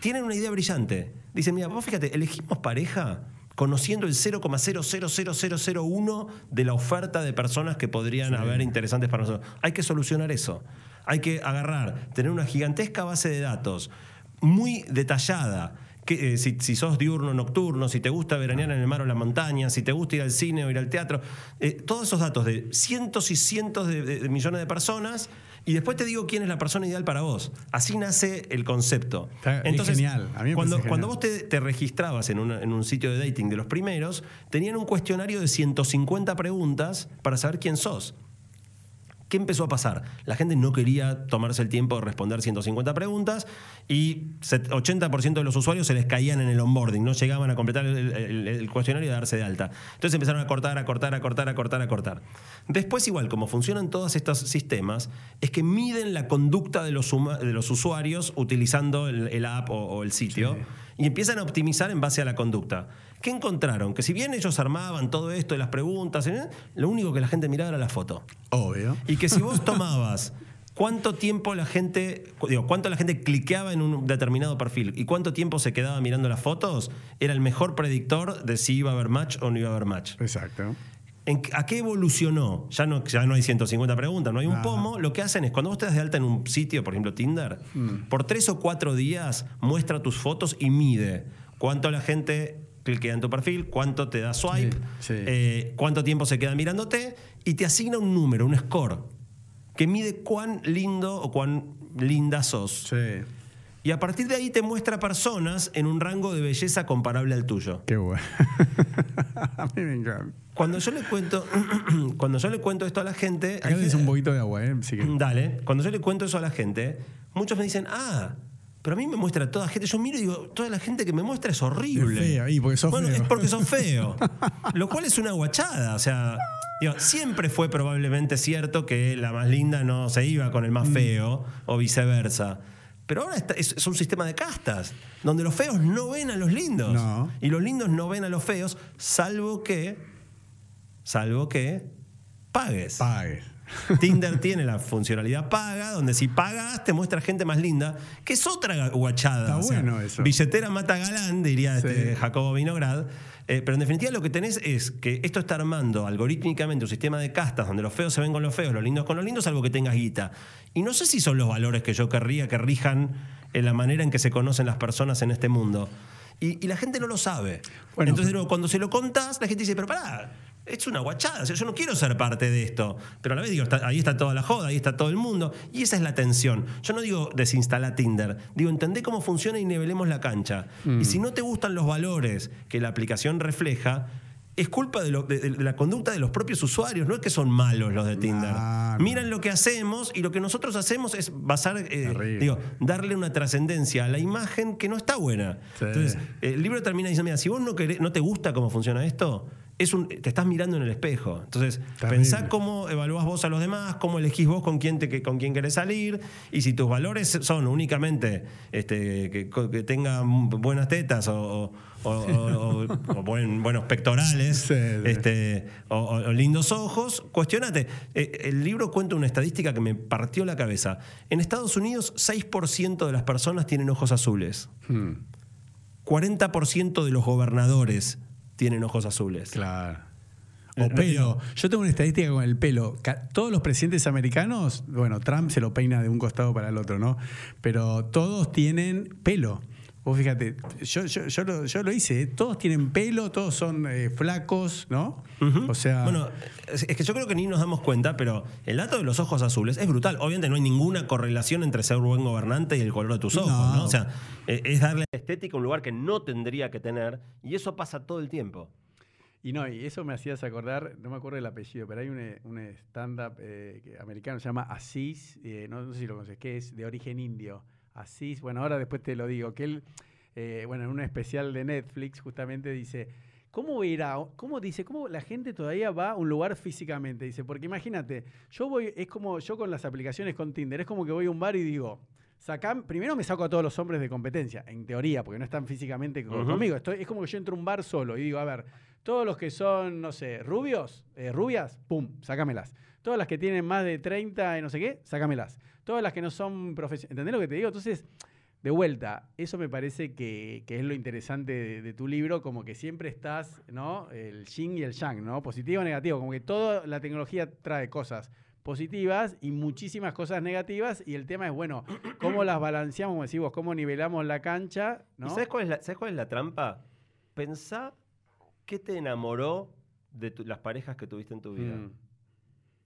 B: tienen una idea brillante. Dicen, mira, vos fíjate, elegimos pareja conociendo el 0,000001 de la oferta de personas que podrían haber interesantes para nosotros. Hay que solucionar eso. Hay que agarrar, tener una gigantesca base de datos muy detallada. Que, eh, si, si sos diurno, nocturno, si te gusta veranear en el mar o la montaña, si te gusta ir al cine o ir al teatro, eh, todos esos datos de cientos y cientos de, de- de millones de personas, y después te digo quién es la persona ideal para vos. Así nace el concepto.
A: Está bien genial. A mí me
B: cuando, cuando vos te, te registrabas en, una- en un sitio de dating de los primeros, tenían un cuestionario de 150 preguntas para saber quién sos. ¿Qué empezó a pasar? La gente no quería tomarse el tiempo de responder 150 preguntas y set- 80% de los usuarios se les caían en el onboarding, no llegaban a completar el, el- el cuestionario y a darse de alta. Entonces empezaron a cortar, a cortar, a cortar, a cortar, a cortar. Después, igual, como funcionan todos estos sistemas, es que miden la conducta de los, huma- de los usuarios utilizando el, el app o, o el sitio y empiezan a optimizar en base a la conducta. ¿Qué encontraron? Que si bien ellos armaban todo esto de las preguntas, ¿eh? lo único que la gente miraba era la foto.
A: Obvio.
B: Y que si vos [laughs] tomabas cuánto tiempo la gente, digo, cuánto la gente cliqueaba en un determinado perfil y cuánto tiempo se quedaba mirando las fotos, era el mejor predictor de si iba a haber match o no iba a haber match.
A: Exacto.
B: ¿En- ¿A qué evolucionó? Ya no, ya no hay 150 preguntas, no hay un
A: Ajá.
B: pomo. Lo que hacen es, cuando vos te das de alta en un sitio, por ejemplo Tinder, por tres o cuatro días muestra tus fotos y mide cuánto la gente cliquea en tu perfil, cuánto te da swipe,
A: Sí, sí.
B: eh, cuánto tiempo se queda mirándote y te asigna un número, un score, que mide cuán lindo o cuán linda sos.
A: Sí.
B: Y a partir de ahí te muestra personas en un rango de belleza comparable al tuyo.
A: Qué bueno. [laughs] a mí me encanta.
B: Cuando yo le cuento, [clears throat] cuando yo le cuento esto a la gente,
A: Acá tenés
B: gente-
A: un poquito de agua, ¿eh? Así que-
B: dale, cuando yo le cuento eso a la gente, muchos me dicen, ah, pero a mí me muestra toda gente. Yo miro y digo, toda la gente que me muestra es horrible.
A: Es feo, y porque sos
B: bueno,
A: feo.
B: es porque sos feo. [laughs] Lo cual es una guachada. O sea, digo, siempre fue probablemente cierto que la más linda no se iba con el
A: Mm.
B: más feo o viceversa. Pero ahora está- es, es un sistema de castas, donde los feos no ven a los lindos.
A: No.
B: Y los lindos no ven a los feos, salvo que. Salvo que pagues.
A: Pague.
B: Tinder tiene la funcionalidad paga, donde si pagas te muestra gente más linda, que es otra guachada.
A: Está bueno eso.
B: Billetera mata galán, diría
A: Sí.
B: este Jacobo Vinograd. Eh, pero en definitiva lo que tenés es que esto está armando algorítmicamente un sistema de castas donde los feos se ven con los feos, los lindos con los lindos, salvo que tengas guita. Y no sé si son los valores que yo querría que rijan en la manera en que se conocen las personas en este mundo. Y, y la gente no lo sabe.
A: Bueno,
B: Entonces, cuando se lo contás, la gente dice, pero pará, es una guachada, o sea, yo no quiero ser parte de esto. Pero a la vez digo, está- ahí está toda la joda, ahí está todo el mundo. Y esa es la tensión. Yo no digo desinstala Tinder, digo, entendé cómo funciona y nivelemos la cancha.
A: Mm.
B: Y si no te gustan los valores que la aplicación refleja, es culpa de, lo- de- de la conducta de los propios usuarios, no es que son malos los de Tinder.
A: Claro.
B: Miran lo que hacemos y lo que nosotros hacemos es basar, eh, digo, darle una trascendencia a la imagen que no está buena.
A: Sí.
B: Entonces, el libro termina diciendo, mira, si vos no, querés- no te gusta cómo funciona esto, es un, te estás mirando en el espejo. Entonces,
A: Terrible.
B: pensá cómo evaluás vos a los demás, cómo elegís vos con quién, te, con quién querés salir, y si tus valores son únicamente este, que, que tengan buenas tetas o, o- o- o- o buen- buenos pectorales
A: Sí, sí.
B: este, o lindos ojos, cuestionate. Eh, el libro cuenta una estadística que me partió la cabeza. En Estados Unidos, 6% de las personas tienen ojos azules.
A: Hmm,
B: 40% de los gobernadores tienen ojos azules.
A: claro.
B: Eh,
A: O pelo. Yo tengo una estadística con el pelo. Todos los presidentes americanos, bueno, Trump se lo peina de un costado para el otro, ¿no? Pero todos tienen pelo. Vos fíjate, yo, yo, yo, lo, yo lo hice, ¿eh? todos tienen pelo, todos son eh, flacos, ¿no? O sea,
B: Bueno, es que yo creo que ni nos damos cuenta, pero el dato de los ojos azules es brutal. Obviamente no hay ninguna correlación entre ser buen gobernante y el color de tus ojos, ¿no?
A: No.
B: O sea, eh, es darle estética a un lugar que no tendría que tener y eso pasa todo el tiempo.
A: Y no, y eso me hacías acordar, no me acuerdo el apellido, pero hay un, eh, un stand-up eh, que- americano, se llama Asís, eh, no, no sé si lo conoces, que es de origen indio. Asís, bueno, ahora después te lo digo, que él, eh, bueno, en un especial de Netflix justamente dice, ¿Cómo irá? ¿Cómo dice? ¿Cómo la gente todavía va a un lugar físicamente? Dice, porque imagínate, yo voy, es como yo con las aplicaciones con Tinder, es como que voy a un bar y digo, sacá, primero me saco a todos los hombres de competencia, en teoría, porque no están físicamente co-
B: Ujú.
A: conmigo. Estoy, es como que yo entro a un bar solo y digo, a ver, todos los que son, no sé, rubios, eh, rubias, pum, sácamelas. Todas las que tienen más de 30 y no sé qué, sácamelas. Todas las que no son profesionales. ¿Entendés lo que te digo? Entonces, de vuelta, eso me parece que, que es lo interesante de, de tu libro, como que siempre estás, ¿no? El yin y el yang, ¿no? Positivo o negativo, como que toda la tecnología trae cosas positivas y muchísimas cosas negativas y el tema es, bueno, [clears throat] cómo las balanceamos, como decís vos, cómo nivelamos la cancha, ¿no?
B: ¿Y sabes cuál, es la, sabes cuál es la trampa? Pensá qué te enamoró de tu- las parejas que tuviste en tu vida.
A: Mm.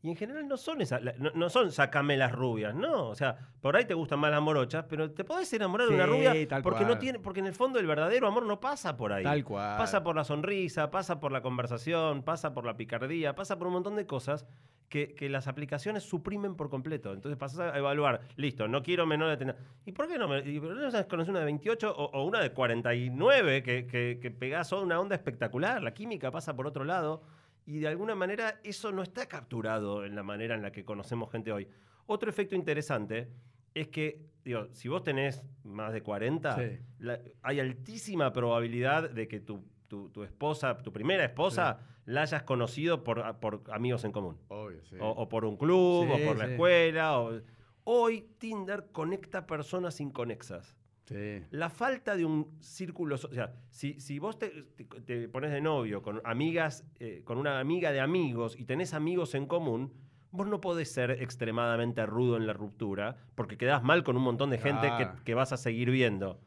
B: Y en general no son esas, no, no son sacame las rubias, no. O sea, por ahí te gustan más las morochas, pero te podés enamorar de una rubia
A: tal
B: porque no tiene, porque en el fondo el verdadero amor no pasa por ahí.
A: Tal cual.
B: Pasa por la sonrisa, pasa por la conversación, pasa por la picardía, pasa por un montón de cosas que, que las aplicaciones suprimen por completo. Entonces pasas a evaluar, listo, no quiero menor de tener. ¿Y por qué no? Me, y, ¿pero no sabes conocer una de 28 o, o una de 49 que, que, que pegás una onda espectacular? La química pasa por otro lado. Y de alguna manera eso no está capturado en la manera en la que conocemos gente hoy. Otro efecto interesante es que, digo, si vos tenés más de 40,
A: Sí.
B: la- hay altísima probabilidad de que tu, tu- tu esposa, tu primera esposa, la hayas conocido por, por amigos en común.
A: Obvio, sí.
B: O, o por un club,
A: Sí,
B: o por la
A: sí.
B: escuela. o- Hoy Tinder conecta personas inconexas.
A: Sí.
B: La falta de un círculo, o sea, si, si vos te, te- te pones de novio con amigas, eh, con una amiga de amigos y tenés amigos en común, vos no podés ser extremadamente rudo en la ruptura porque quedás mal con un montón de gente que, vas a seguir viendo.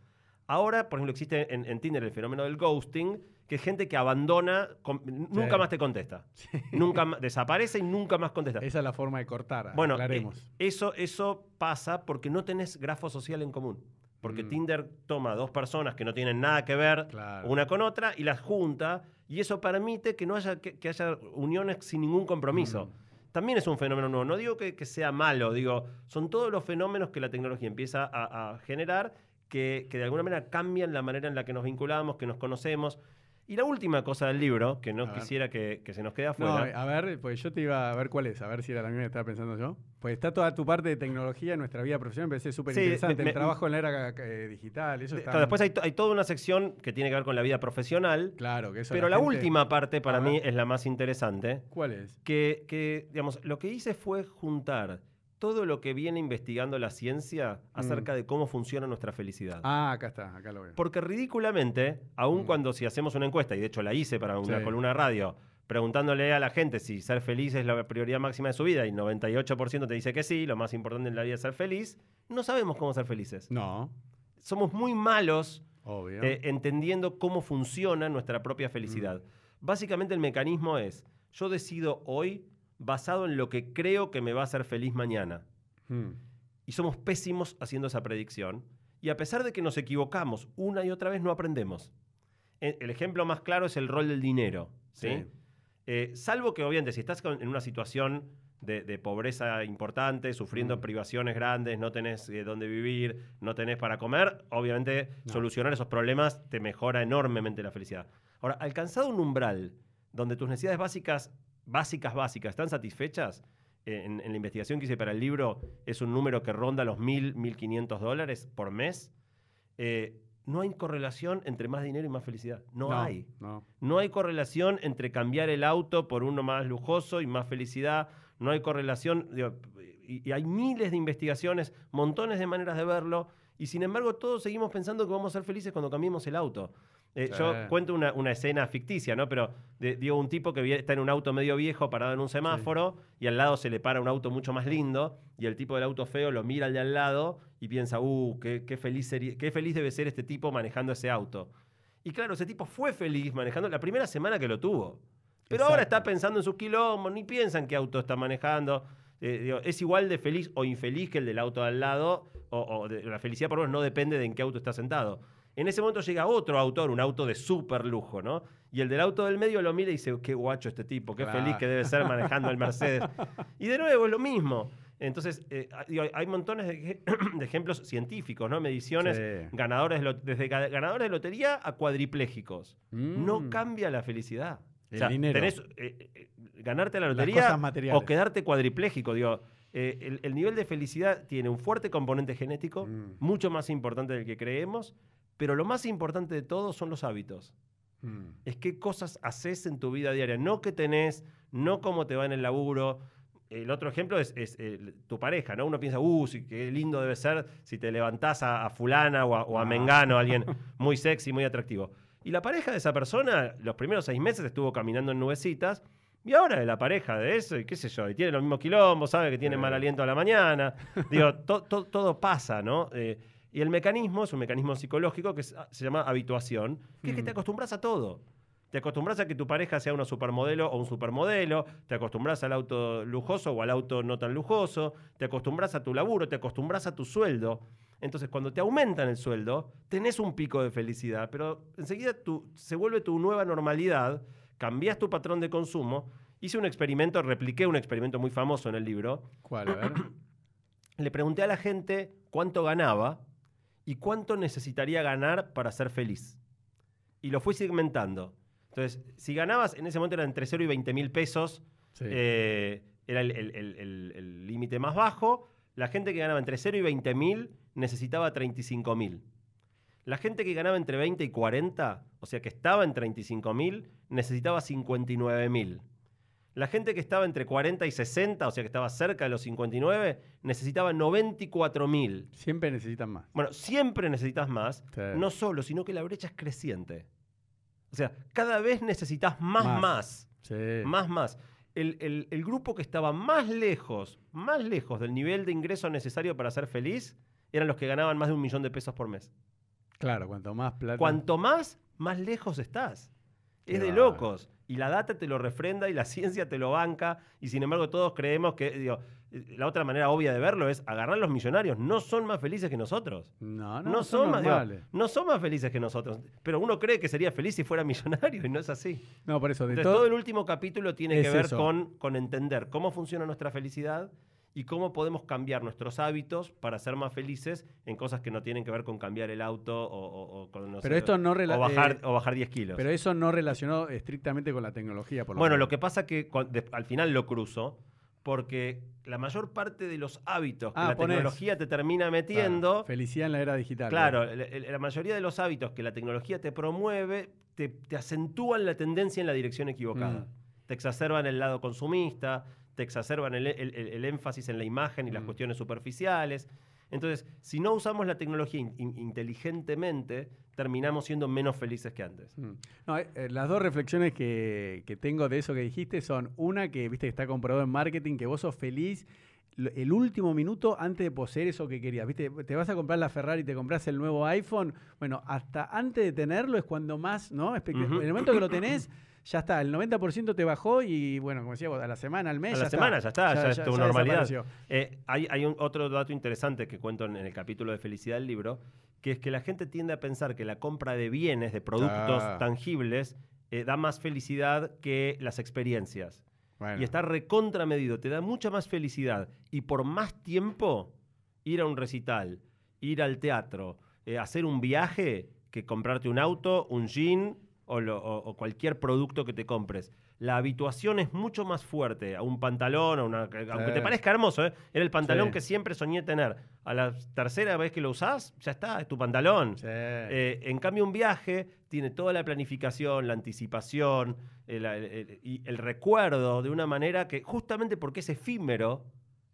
B: Ahora, por ejemplo, existe en, en Tinder el fenómeno del ghosting, que es gente que abandona, nunca más te contesta. Nunca más, desaparece y nunca más contesta.
A: Esa es la forma de cortar,
B: Bueno, eh, eso, eso pasa porque no tenés grafo social en común. Porque
A: Mm.
B: Tinder toma dos personas que no tienen nada que ver
A: Claro.
B: una con otra y las junta y eso permite que no haya, que, que haya uniones sin ningún compromiso.
A: Mm.
B: También es un fenómeno nuevo. No digo que, que sea malo, digo, son todos los fenómenos que la tecnología empieza a, a generar que, que de alguna manera cambian la manera en la que nos vinculamos, que nos conocemos. Y la última cosa del libro, que no
A: A
B: quisiera que, que se nos quede
A: No,
B: afuera.
A: a ver, pues yo te iba a ver cuál es, a ver si era la misma que estaba pensando yo. Pues está toda tu parte de tecnología en nuestra vida profesional, me parece súper
B: Sí,
A: interesante.
B: me-
A: el trabajo en la era eh, digital, eso está.
B: claro, después hay, to- hay toda una sección que tiene que ver con la vida profesional,
A: Claro, que eso
B: pero la,
A: gente-
B: última parte para mí es la más interesante,
A: ¿Cuál es?
B: que, que, digamos, lo que hice fue juntar todo lo que viene investigando la ciencia acerca de cómo funciona nuestra felicidad.
A: Mm. Ah, acá está, acá lo veo.
B: Porque ridículamente, aun
A: Mm.
B: cuando si hacemos una encuesta, y de hecho la hice para una
A: Sí.
B: columna de radio, preguntándole a la gente si ser feliz es la prioridad máxima de su vida, y 98% te dice que sí, lo más importante en la vida es ser feliz, no sabemos cómo ser felices.
A: No,
B: Somos muy malos eh, entendiendo cómo funciona nuestra propia felicidad. Básicamente el mecanismo es, yo decido hoy basado en lo que creo que me va a hacer feliz mañana.
A: Mm.
B: Y somos pésimos haciendo esa predicción. Y a pesar de que nos equivocamos una y otra vez, no aprendemos. E- El ejemplo más claro es el rol del dinero. ¿sí?
A: Sí.
B: Eh, salvo que, obviamente, si estás en una situación de, de pobreza importante, sufriendo
A: Mm.
B: privaciones grandes, no tenés eh, dónde vivir, no tenés para comer, obviamente
A: No.
B: solucionar esos problemas te mejora enormemente la felicidad. Ahora, alcanzado un umbral donde tus necesidades básicas, básicas, básicas, están satisfechas, en, en la investigación que hice para el libro es un número que ronda los 1.000, 1.500 dólares por mes, eh, no hay correlación entre más dinero y más felicidad. No, hay.
A: No.
B: No hay correlación entre cambiar el auto por uno más lujoso y más felicidad. No hay correlación. digo, y, y hay miles de investigaciones, montones de maneras de verlo. Y sin embargo, todos seguimos pensando que vamos a ser felices cuando cambiemos el auto. Eh,
A: Sí.
B: Yo cuento una, una escena ficticia, ¿no? Pero de- digo, un tipo que está en un auto medio viejo parado en un semáforo y al lado se le para un auto mucho más lindo y el tipo del auto feo lo mira al de al lado y piensa, uh, qué, qué feliz sería- qué feliz debe ser este tipo manejando ese auto. Y claro, ese tipo fue feliz manejando la primera semana que lo tuvo. Pero ahora está pensando en sus quilombos, ni piensa en qué auto está manejando. Eh, digo, es igual de feliz o infeliz que el del auto de al lado, o, o de- la felicidad por lo menos no depende de en qué auto está sentado. En ese momento llega otro autor, un auto de súper lujo, ¿no? Y el del auto del medio lo mira y dice, qué guacho este tipo, qué
A: Claro.
B: feliz que debe ser manejando el Mercedes. [laughs] Y de nuevo es lo mismo. Entonces, eh, digo, hay montones de, ej- [clears throat] de ejemplos científicos, ¿no? Mediciones,
A: Sí.
B: ganadores de desde ga- ganadores de lotería a cuadriplégicos. No
A: Mm.
B: cambia la felicidad.
A: El dinero.
B: tenés, eh, eh, ganarte la lotería o quedarte cuadripléjico. Digo, el, el nivel de felicidad tiene un fuerte componente genético,
A: Mm.
B: mucho más importante del que creemos, pero lo más importante de todo son los hábitos
A: Mm.
B: es qué cosas haces en tu vida diaria, no qué tenés, no cómo te va en el laburo. El otro ejemplo es, es, eh, tu pareja, ¿no? Uno piensa, uh, sí, qué lindo debe ser si te levantás a, a fulana o a, o a
A: Ah.
B: Mengano, alguien [laughs] muy sexy, muy atractivo. Y la pareja de esa persona, los primeros seis meses estuvo caminando en nubecitas, y ahora de la pareja de eso, y qué sé yo, y tiene los mismos quilombos, sabe que tiene mal aliento a la mañana. Digo, to- to- todo pasa, ¿no? Eh, y el mecanismo es un mecanismo psicológico que es- se llama habituación, que es que te acostumbras a todo. Te acostumbras a que tu pareja sea una supermodelo o un supermodelo, te acostumbras al auto lujoso o al auto no tan lujoso, te acostumbras a tu laburo, te acostumbras a tu sueldo. Entonces, cuando te aumentan el sueldo, tenés un pico de felicidad, pero enseguida tu- se vuelve tu nueva normalidad, cambias tu patrón de consumo. Hice un experimento, repliqué un experimento muy famoso en el libro.
A: ¿Cuál? A ver. [clears throat]
B: Le pregunté a la gente cuánto ganaba y cuánto necesitaría ganar para ser feliz. Y lo fui segmentando. Entonces, si ganabas, en ese momento era entre 0 y 20 mil pesos,
A: Sí.
B: eh, era el- límite más bajo. La gente que ganaba entre 0 y 20 mil necesitaba 35 mil. La gente que ganaba entre 20 y 40, o sea que estaba en 35 mil, necesitaba 59 mil. La gente que estaba entre 40 y 60, o sea que estaba cerca de los 59, necesitaba 94 mil.
A: Siempre necesitan más.
B: Bueno, siempre necesitas más,
A: Sí.
B: no solo, sino que la brecha es creciente. O sea, cada vez necesitas más,
A: Más.
B: más.
A: Sí.
B: Más, más. El, el- el grupo que estaba más lejos, más lejos del nivel de ingreso necesario para ser feliz, eran los que ganaban más de un millón de pesos por mes.
A: Claro, cuanto más plata.
B: Cuanto más, más lejos estás. Es de locos. Y la data te lo refrenda y la [laughs] ciencia te lo banca. Y sin embargo, todos creemos que. digo, eh, la otra manera obvia de verlo es agarrar a los millonarios. No son más felices que nosotros.
A: No, no,
B: No,
A: son,
B: más, digo, no son más felices que nosotros. Pero uno cree que sería feliz si fuera millonario y no es así.
A: No, por eso, de
B: Entonces,
A: todo.
B: todo el último capítulo tiene
A: Es
B: que ver con, con entender cómo funciona nuestra felicidad y cómo podemos cambiar nuestros hábitos para ser más felices en cosas que no tienen que ver con cambiar el auto o, o- o con no
A: Pero
B: sé,
A: esto no
B: o bajar,
A: eh,
B: o bajar 10 kilos.
A: Pero eso no relacionó estrictamente con la tecnología, por lo
B: bueno,
A: menos.
B: lo que pasa que al final lo cruzo porque la mayor parte de los hábitos que
A: Ah,
B: la
A: ponés.
B: tecnología te termina
A: Claro,
B: metiendo,
A: Felicidad en la era digital.
B: Claro, la mayoría de los hábitos que la tecnología te promueve te, te acentúan la tendencia en la dirección equivocada.
A: Mm.
B: Te exacerban el lado consumista, te exacerban el, el- el- el énfasis en la imagen y las
A: Mm.
B: cuestiones superficiales. Entonces, si no usamos la tecnología in- in- inteligentemente, terminamos siendo menos felices que antes.
A: Mm. No, eh, eh, las dos reflexiones que, que tengo de eso que dijiste son una que viste que está comprobado en marketing, que vos sos feliz el último minuto antes de poseer eso que querías. ¿Viste? Te vas a comprar la Ferrari, te compras el nuevo iPhone. Bueno, hasta antes de tenerlo es cuando más, ¿no? En el momento que lo tenés, [clears throat] ya está. El 90% te bajó y, bueno, como decía vos, a la semana, al mes.
B: A
A: ya
B: la semana ya está, ya, es tu normalidad. Eh, hay hay un, otro dato interesante que cuento en, en el capítulo de felicidad del libro, que es que la gente tiende a pensar que la compra de bienes, de productos
A: Ah.
B: tangibles, eh, da más felicidad que las experiencias.
A: Bueno.
B: Y está recontramedido, te da mucha más felicidad. Y por más tiempo, ir a un recital, ir al teatro, eh, hacer un viaje, que comprarte un auto, un jean o, lo- o- o cualquier producto que te compres. La habituación es mucho más fuerte a un pantalón, a una, aunque te parezca hermoso, ¿eh? era el pantalón
A: Sí.
B: que siempre soñé tener. A la tercera vez que lo usás, ya está, es tu pantalón.
A: Sí.
B: Eh, en cambio, un viaje tiene toda la planificación, la anticipación el- el- el- y el recuerdo de una manera que, justamente porque es efímero,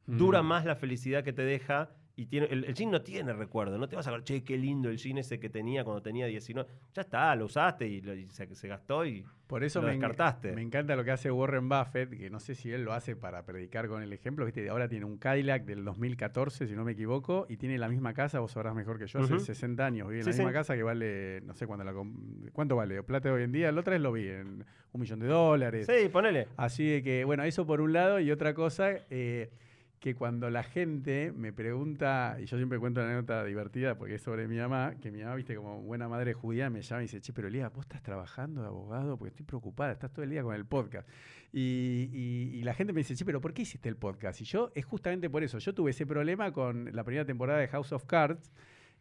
B: dura
A: Mm.
B: más la felicidad que te deja. Y tiene, el, el jean no tiene recuerdo. No te vas a ver, che, qué lindo el jean ese que tenía cuando tenía 19. Ya está, lo usaste y, lo- y se, se gastó y
A: Por eso
B: lo
A: me,
B: descartaste.
A: me encanta lo que hace Warren Buffett, que no sé si él lo hace para predicar con el ejemplo. ¿viste? Ahora tiene un Cadillac del 2014, si no me equivoco, y tiene la misma casa, vos sabrás mejor que yo, hace
B: Ujú.
A: 60 años. Vive en
B: Sí,
A: la misma
B: sí.
A: casa que vale, no sé cuándo la cuánto vale. Plata hoy en día, la otra vez lo vi en un millón de dólares.
B: Sí, ponele.
A: Así de que, bueno, eso por un lado, y otra cosa, eh, que cuando la gente me pregunta, y yo siempre cuento una anécdota divertida porque es sobre mi mamá, que mi mamá, viste, como buena madre judía, me llama y dice, che, pero Elías, vos estás trabajando de abogado porque estoy preocupada, estás todo el día con el podcast. Y, y- y la gente me dice, che, pero ¿por qué hiciste el podcast? Y yo, es justamente por eso, yo tuve ese problema con la primera temporada de House of Cards,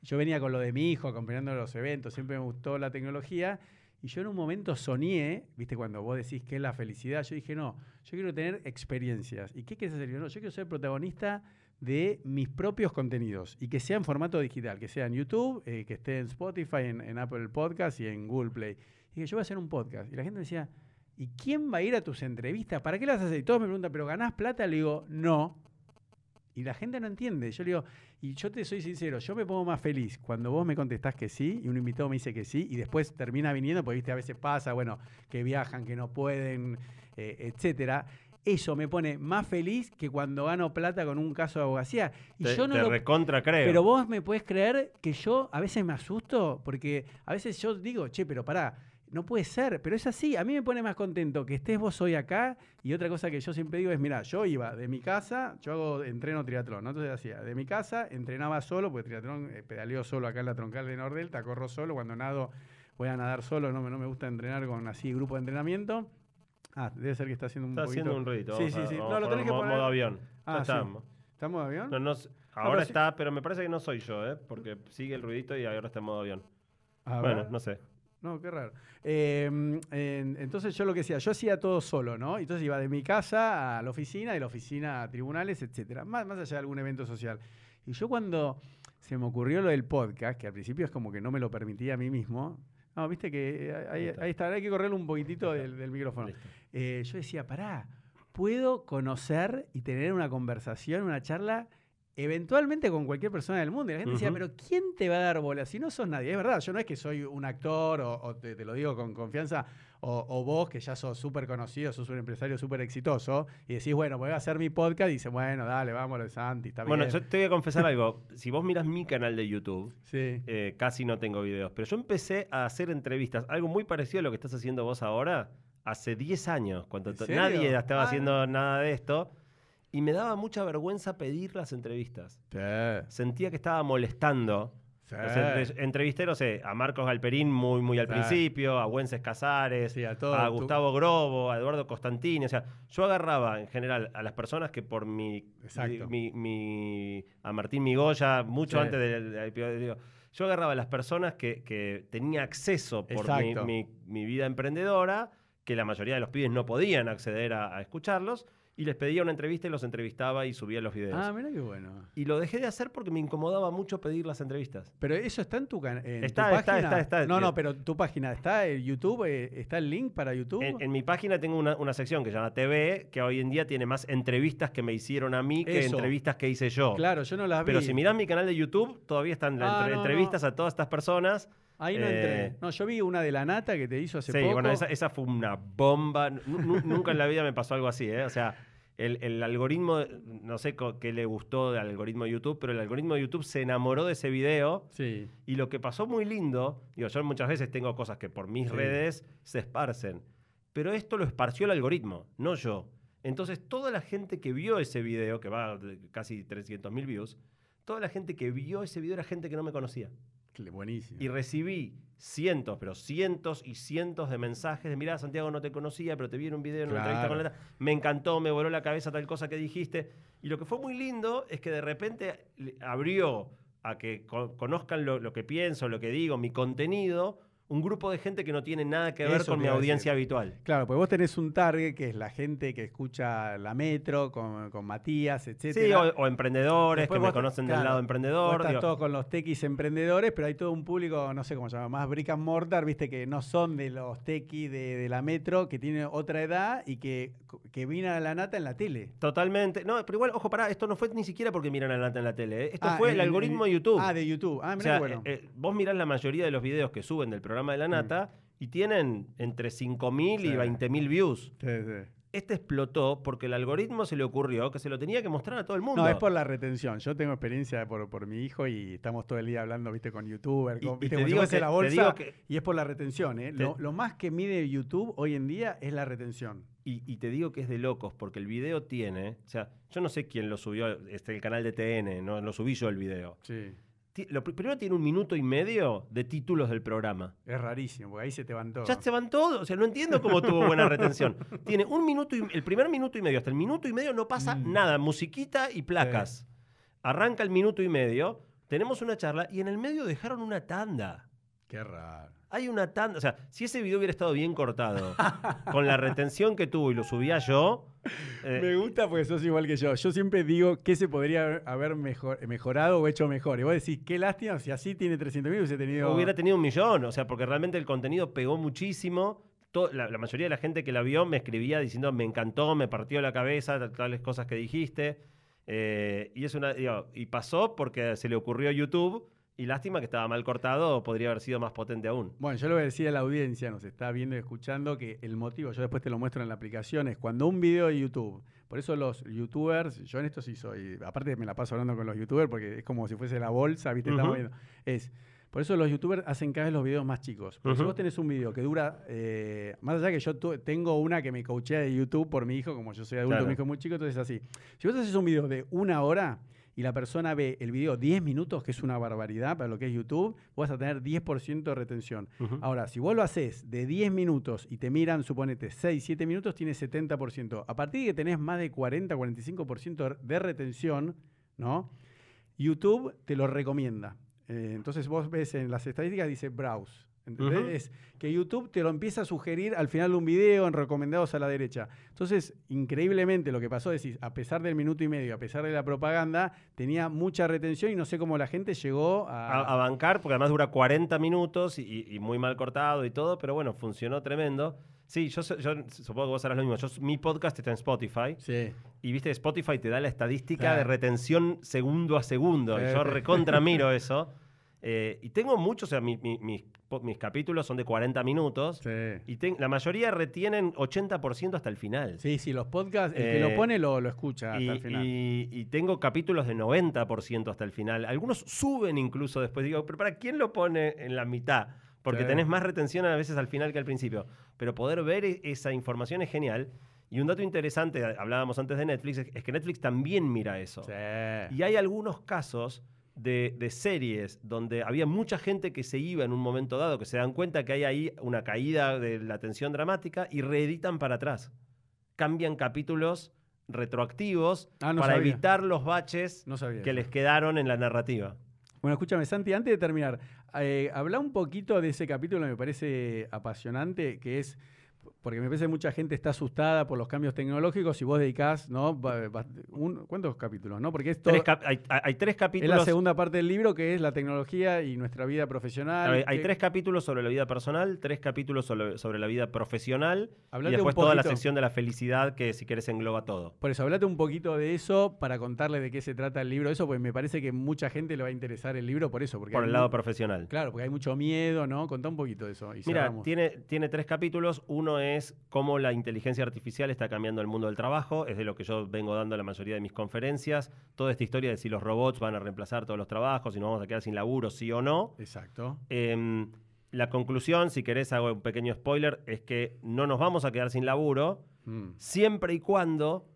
A: yo venía con lo de mi hijo, acompañando los eventos, siempre me gustó la tecnología. Y yo en un momento soñé, viste, cuando vos decís que es la felicidad, yo dije, no, yo quiero tener experiencias. ¿Y qué quieres hacer? Yo, quiero ser protagonista de mis propios contenidos y que sea en formato digital, que sea en YouTube, eh, que esté en Spotify, en, Apple Podcast y en Google Play. Y dije, yo voy a hacer un podcast. Y la gente me decía, ¿y quién va a ir a tus entrevistas? ¿Para qué las haces? Y todos me preguntan, ¿pero ganás plata? Le digo, no. Y la gente no entiende. Yo le digo, y yo te soy sincero, yo me pongo más feliz cuando vos me contestás que sí y un invitado me dice que sí y después termina viniendo, porque viste, a veces pasa, bueno, que viajan, que no pueden, eh, etcétera. Eso me pone más feliz que cuando gano plata con un caso de abogacía. Y
B: te,
A: yo no
B: te
A: lo
B: recontra creo.
A: pero vos me puedes creer que yo a veces me asusto porque a veces yo digo, che, pero pará, no puede ser, pero es así. A mí me pone más contento que estés vos hoy acá. Y otra cosa que yo siempre digo es, mira, yo iba de mi casa, yo hago, entreno triatlón, ¿no? Entonces hacía, de mi casa entrenaba solo, porque triatlón eh, pedaleo solo acá en la troncal de Nordelta, corro solo, cuando nado voy a nadar solo, no me, no me gusta entrenar con así grupo de entrenamiento. Ah, debe ser que está haciendo un
B: Está
A: poquito...
B: haciendo un ruidito.
A: Sí, sí, sí. No, lo tenés que
B: modo-
A: poner-
B: modo avión.
A: Ah,
B: ya
A: sí.
B: estamos.
A: ¿Estamos de avión?
B: No, no
A: pero
B: ahora
A: sí.
B: está, pero me parece que no soy yo, ¿eh? Porque sigue el ruidito y ahora está en modo avión. Bueno, no sé.
A: No, qué raro. Eh, en- entonces yo lo que hacía, yo hacía todo solo, ¿no? Entonces iba de mi casa a la oficina, de la oficina a tribunales, etcétera, más, más allá de algún evento social. Y yo cuando se me ocurrió lo del podcast, que al principio es como que no me lo permitía a mí mismo, no, viste que ahí, ahí está, hay que correrle un poquitito del, del micrófono. Eh, yo decía, pará, puedo conocer y tener una conversación, una charla, eventualmente con cualquier persona del mundo. Y la gente decía, pero ¿quién te va a dar bola si no sos nadie? Es verdad, yo no es que soy un actor o, o te, te lo digo con confianza, o, o vos que ya sos súper conocido, sos un empresario súper exitoso, y decís, bueno, voy a hacer mi podcast, y dices, bueno, dale, vamos, Santi, está
B: Bueno,
A: bien.
B: yo te voy a confesar algo. Si vos miras mi canal de YouTube,
A: Sí.
B: eh, casi no tengo videos, pero yo empecé a hacer entrevistas, algo muy parecido a lo que estás haciendo vos ahora, hace 10 años, cuando nadie estaba
A: Ah.
B: haciendo nada de esto, y me daba mucha vergüenza pedir las entrevistas.
A: Sí.
B: Sentía que estaba molestando.
A: Sí.
B: O sea, entre- entrevisté, no sé, a Marcos Galperín muy, muy al
A: Sí.
B: principio, a Güences Casares,
A: Sí, a tu-
B: Gustavo Grobo, a Eduardo Costantini. O sea, yo agarraba en general a las personas que por mi.
A: Exacto.
B: mi- mi- a Martín Migoya, mucho antes del. del- del- digo, yo agarraba a las personas que, que tenía acceso por mi, mi- mi vida emprendedora, que la mayoría de los pibes no podían acceder a, a escucharlos, y les pedía una entrevista y los entrevistaba y subía los videos.
A: Ah, mira qué bueno.
B: Y lo dejé de hacer porque me incomodaba mucho pedir las entrevistas.
A: Pero eso está en tu, can- en tu
B: Está, está,
A: página.
B: está, está.
A: No, no, pero tu página está en YouTube, eh, está el link para YouTube.
B: En, en mi página tengo una, una sección que se llama TV, que hoy en día tiene más entrevistas que me hicieron a mí que
A: Eso.
B: entrevistas que hice yo.
A: Claro, yo no las vi.
B: Pero si mirás mi canal de YouTube, todavía están
A: Ah,
B: entre-
A: no,
B: entrevistas a todas estas personas.
A: Ahí no
B: Eh,
A: entré. No, yo vi una de la nata que te hizo hace
B: sí,
A: poco.
B: bueno, esa, esa fue una bomba. Nu- nunca en la vida me pasó algo así, ¿eh? O sea, el, el algoritmo, no sé qué le gustó del algoritmo de YouTube, pero el algoritmo de YouTube se enamoró de ese video.
A: Sí.
B: Y lo que pasó muy lindo, digo, yo muchas veces tengo cosas que por mis
A: Sí.
B: redes se esparcen, pero esto lo esparció el algoritmo, no yo. Entonces, toda la gente que vio ese video, que va de casi 300.000 views, toda la gente que vio ese video era gente que no me conocía.
A: Buenísimo.
B: Y recibí cientos, pero cientos y cientos de mensajes de, mirá, Santiago, no te conocía, pero te vi en un video, en una entrevista con la... Me encantó, me voló la cabeza tal cosa que dijiste. Y lo que fue muy lindo es que de repente abrió a que co- conozcan lo, lo que pienso, lo que digo, mi contenido, un grupo de gente que no tiene nada que ver
A: Eso
B: con mi audiencia habitual.
A: Claro, pues vos tenés un target que es la gente que escucha la metro con, con Matías, etcétera.
B: Sí, o, o emprendedores
A: Después
B: que me
A: vos
B: conocen
A: claro,
B: del lado
A: Vos
B: emprendedor.
A: estás
B: digo,
A: todo con los tequis emprendedores, pero hay todo un público, no sé cómo se llama, más brick and mortar, viste, que no son de los tequis de, de la metro, que tienen otra edad y que, que vino a la nata en la tele.
B: Totalmente. No, pero igual, ojo, pará, esto no fue ni siquiera porque miran a la en la tele. ¿eh? Esto
A: Ah,
B: fue el algoritmo de YouTube.
A: Ah, de YouTube. Ah,
B: O
A: mirá
B: sea,
A: qué bueno.
B: eh, eh, vos mirás la mayoría de los videos que suben del programa de la nata y tienen entre 5.000 y
A: Sí.
B: 20.000 views.
A: Sí, sí.
B: Este explotó porque el algoritmo se le ocurrió que se lo tenía que mostrar a todo el mundo.
A: No, es por la retención. Yo tengo experiencia por, por mi hijo y estamos todo el día hablando, viste, con youtuber,
B: Y-
A: con,
B: y
A: viste,
B: te
A: como si
B: digo que-
A: la
B: te
A: bolsa.
B: digo que-
A: y es por la retención, ¿eh?
B: Te-
A: Lo, lo más que mide YouTube hoy en día es la retención.
B: Y, y te digo que es de locos, porque el video tiene, o sea, yo no sé quién lo subió, este, el canal de TN, no lo subí yo el video.
A: Sí.
B: Lo, pri- primero tiene un minuto y medio de títulos del programa.
A: Es rarísimo, porque ahí se te van todos.
B: Ya se van todos, o sea, no entiendo cómo tuvo buena retención. [laughs] Tiene un minuto y el primer minuto y medio, hasta el minuto y medio no pasa
A: Mm.
B: nada, musiquita y placas. Arranca el minuto y medio, tenemos una charla y en el medio dejaron una tanda.
A: Qué raro.
B: Hay una tanda, o sea, si ese video hubiera estado bien cortado, con la retención que tuvo y lo subía yo, eh,
A: Me gusta porque sos igual que yo. Yo siempre digo qué se podría haber mejor- mejorado o hecho mejor. Y vos decís, qué lástima, si así tiene 300 mil hubiese tenido...
B: hubiera tenido un millón, o sea, porque realmente el contenido pegó muchísimo. La, la mayoría de la gente que la vio me escribía diciendo, me encantó, me partió la cabeza, tal- tales cosas que dijiste. Eh, y, es una, digo, y pasó porque se le ocurrió a YouTube y lástima que estaba mal cortado, podría haber sido más potente aún.
A: Bueno, yo le voy a decir a la audiencia, nos está viendo y escuchando, que el motivo, yo después te lo muestro en la aplicación, es cuando un video de YouTube, por eso los youtubers, yo en esto sí soy, aparte me la paso hablando con los youtubers porque es como si fuese la bolsa, ¿viste? Estamos
B: Ujú.
A: viendo. Es, por eso los youtubers hacen cada vez los videos más chicos. Porque si vos tenés un video que dura, eh, más allá que yo tengo una que me coachea de YouTube por mi hijo, como yo soy adulto,
B: Claro.
A: mi hijo es muy chico, entonces es así. Si vos haces un video de una hora y la persona ve el video 10 minutos, que es una barbaridad para lo que es YouTube, vas a tener 10% de retención.
B: Ujú.
A: Ahora, si vos lo haces de 10 minutos y te miran, suponete, 6, 7 minutos, tienes 70%. A partir de que tenés más de 40, 45% de retención, ¿no? YouTube te lo recomienda. Eh, entonces vos ves en las estadísticas, dice browse. ¿Entendés?
B: Ujú.
A: Es que YouTube te lo empieza a sugerir al final de un video en recomendados a la derecha. Entonces, increíblemente lo que pasó, decís, a pesar del minuto y medio, a pesar de la propaganda, tenía mucha retención y no sé cómo la gente llegó a...
B: a, a bancar, porque además dura 40 minutos y, y muy mal cortado y todo, pero bueno, funcionó tremendo. Sí, yo, yo supongo que vos harás lo mismo. Yo, mi podcast está en Spotify
A: Sí.
B: y viste, Spotify te da la estadística
A: Claro.
B: de retención segundo a segundo.
A: Sí,
B: yo recontra miro eso. [laughs] Eh, y tengo muchos, o sea, mi- mi- mis, mis capítulos son de 40 minutos
A: Sí.
B: y ten- la mayoría retienen 80% hasta el final.
A: Sí, sí, los podcasts, el que
B: Eh,
A: lo pone lo, lo escucha hasta
B: Y,
A: el final.
B: y- y tengo capítulos de 90% hasta el final. Algunos suben incluso después. Digo, pero ¿para quién lo pone en la mitad? Porque
A: Sí.
B: tenés más retención a veces al final que al principio. Pero poder ver e- esa información es genial. Y un dato interesante, hablábamos antes de Netflix, es es que Netflix también mira eso.
A: Sí.
B: Y hay algunos casos de, de series donde había mucha gente que se iba en un momento dado, que se dan cuenta que hay ahí una caída de la tensión dramática y reeditan para atrás. Cambian capítulos retroactivos
A: Ah, no
B: para
A: sabía.
B: evitar los baches
A: No
B: que
A: eso.
B: les quedaron en la narrativa.
A: Bueno, escúchame, Santi, antes de terminar, eh, habla un poquito de ese capítulo que me parece apasionante, que es, porque me parece que mucha gente está asustada por los cambios tecnológicos y vos dedicás, ¿no? Un- ¿Cuántos capítulos, no? Porque esto
B: Tres cap- hay, hay tres
A: es
B: capítulos.
A: la segunda parte del libro, que es la tecnología y nuestra vida profesional.
B: hay, hay
A: que-
B: tres capítulos sobre la vida personal, tres capítulos sobre, sobre la vida profesional
A: Hablate
B: y después toda la sección de la felicidad que si querés engloba todo.
A: Por eso, hablate un poquito de eso para contarle de qué se trata el libro, eso, porque me parece que mucha gente le va a interesar el libro por eso. Porque
B: Por el lado profesional.
A: Claro, porque hay mucho miedo, ¿no? Contá un poquito de eso. y
B: Mira,
A: cerramos.
B: tiene, tiene tres capítulos. Uno es cómo la inteligencia artificial está cambiando el mundo del trabajo. Es de lo que yo vengo dando la mayoría de mis conferencias. Toda esta historia de si los robots van a reemplazar todos los trabajos, si nos vamos a quedar sin laburo, sí o no.
A: Exacto.
B: Em, la conclusión, si querés hago un pequeño spoiler, es que no nos vamos a quedar sin laburo
A: Mm.
B: siempre y cuando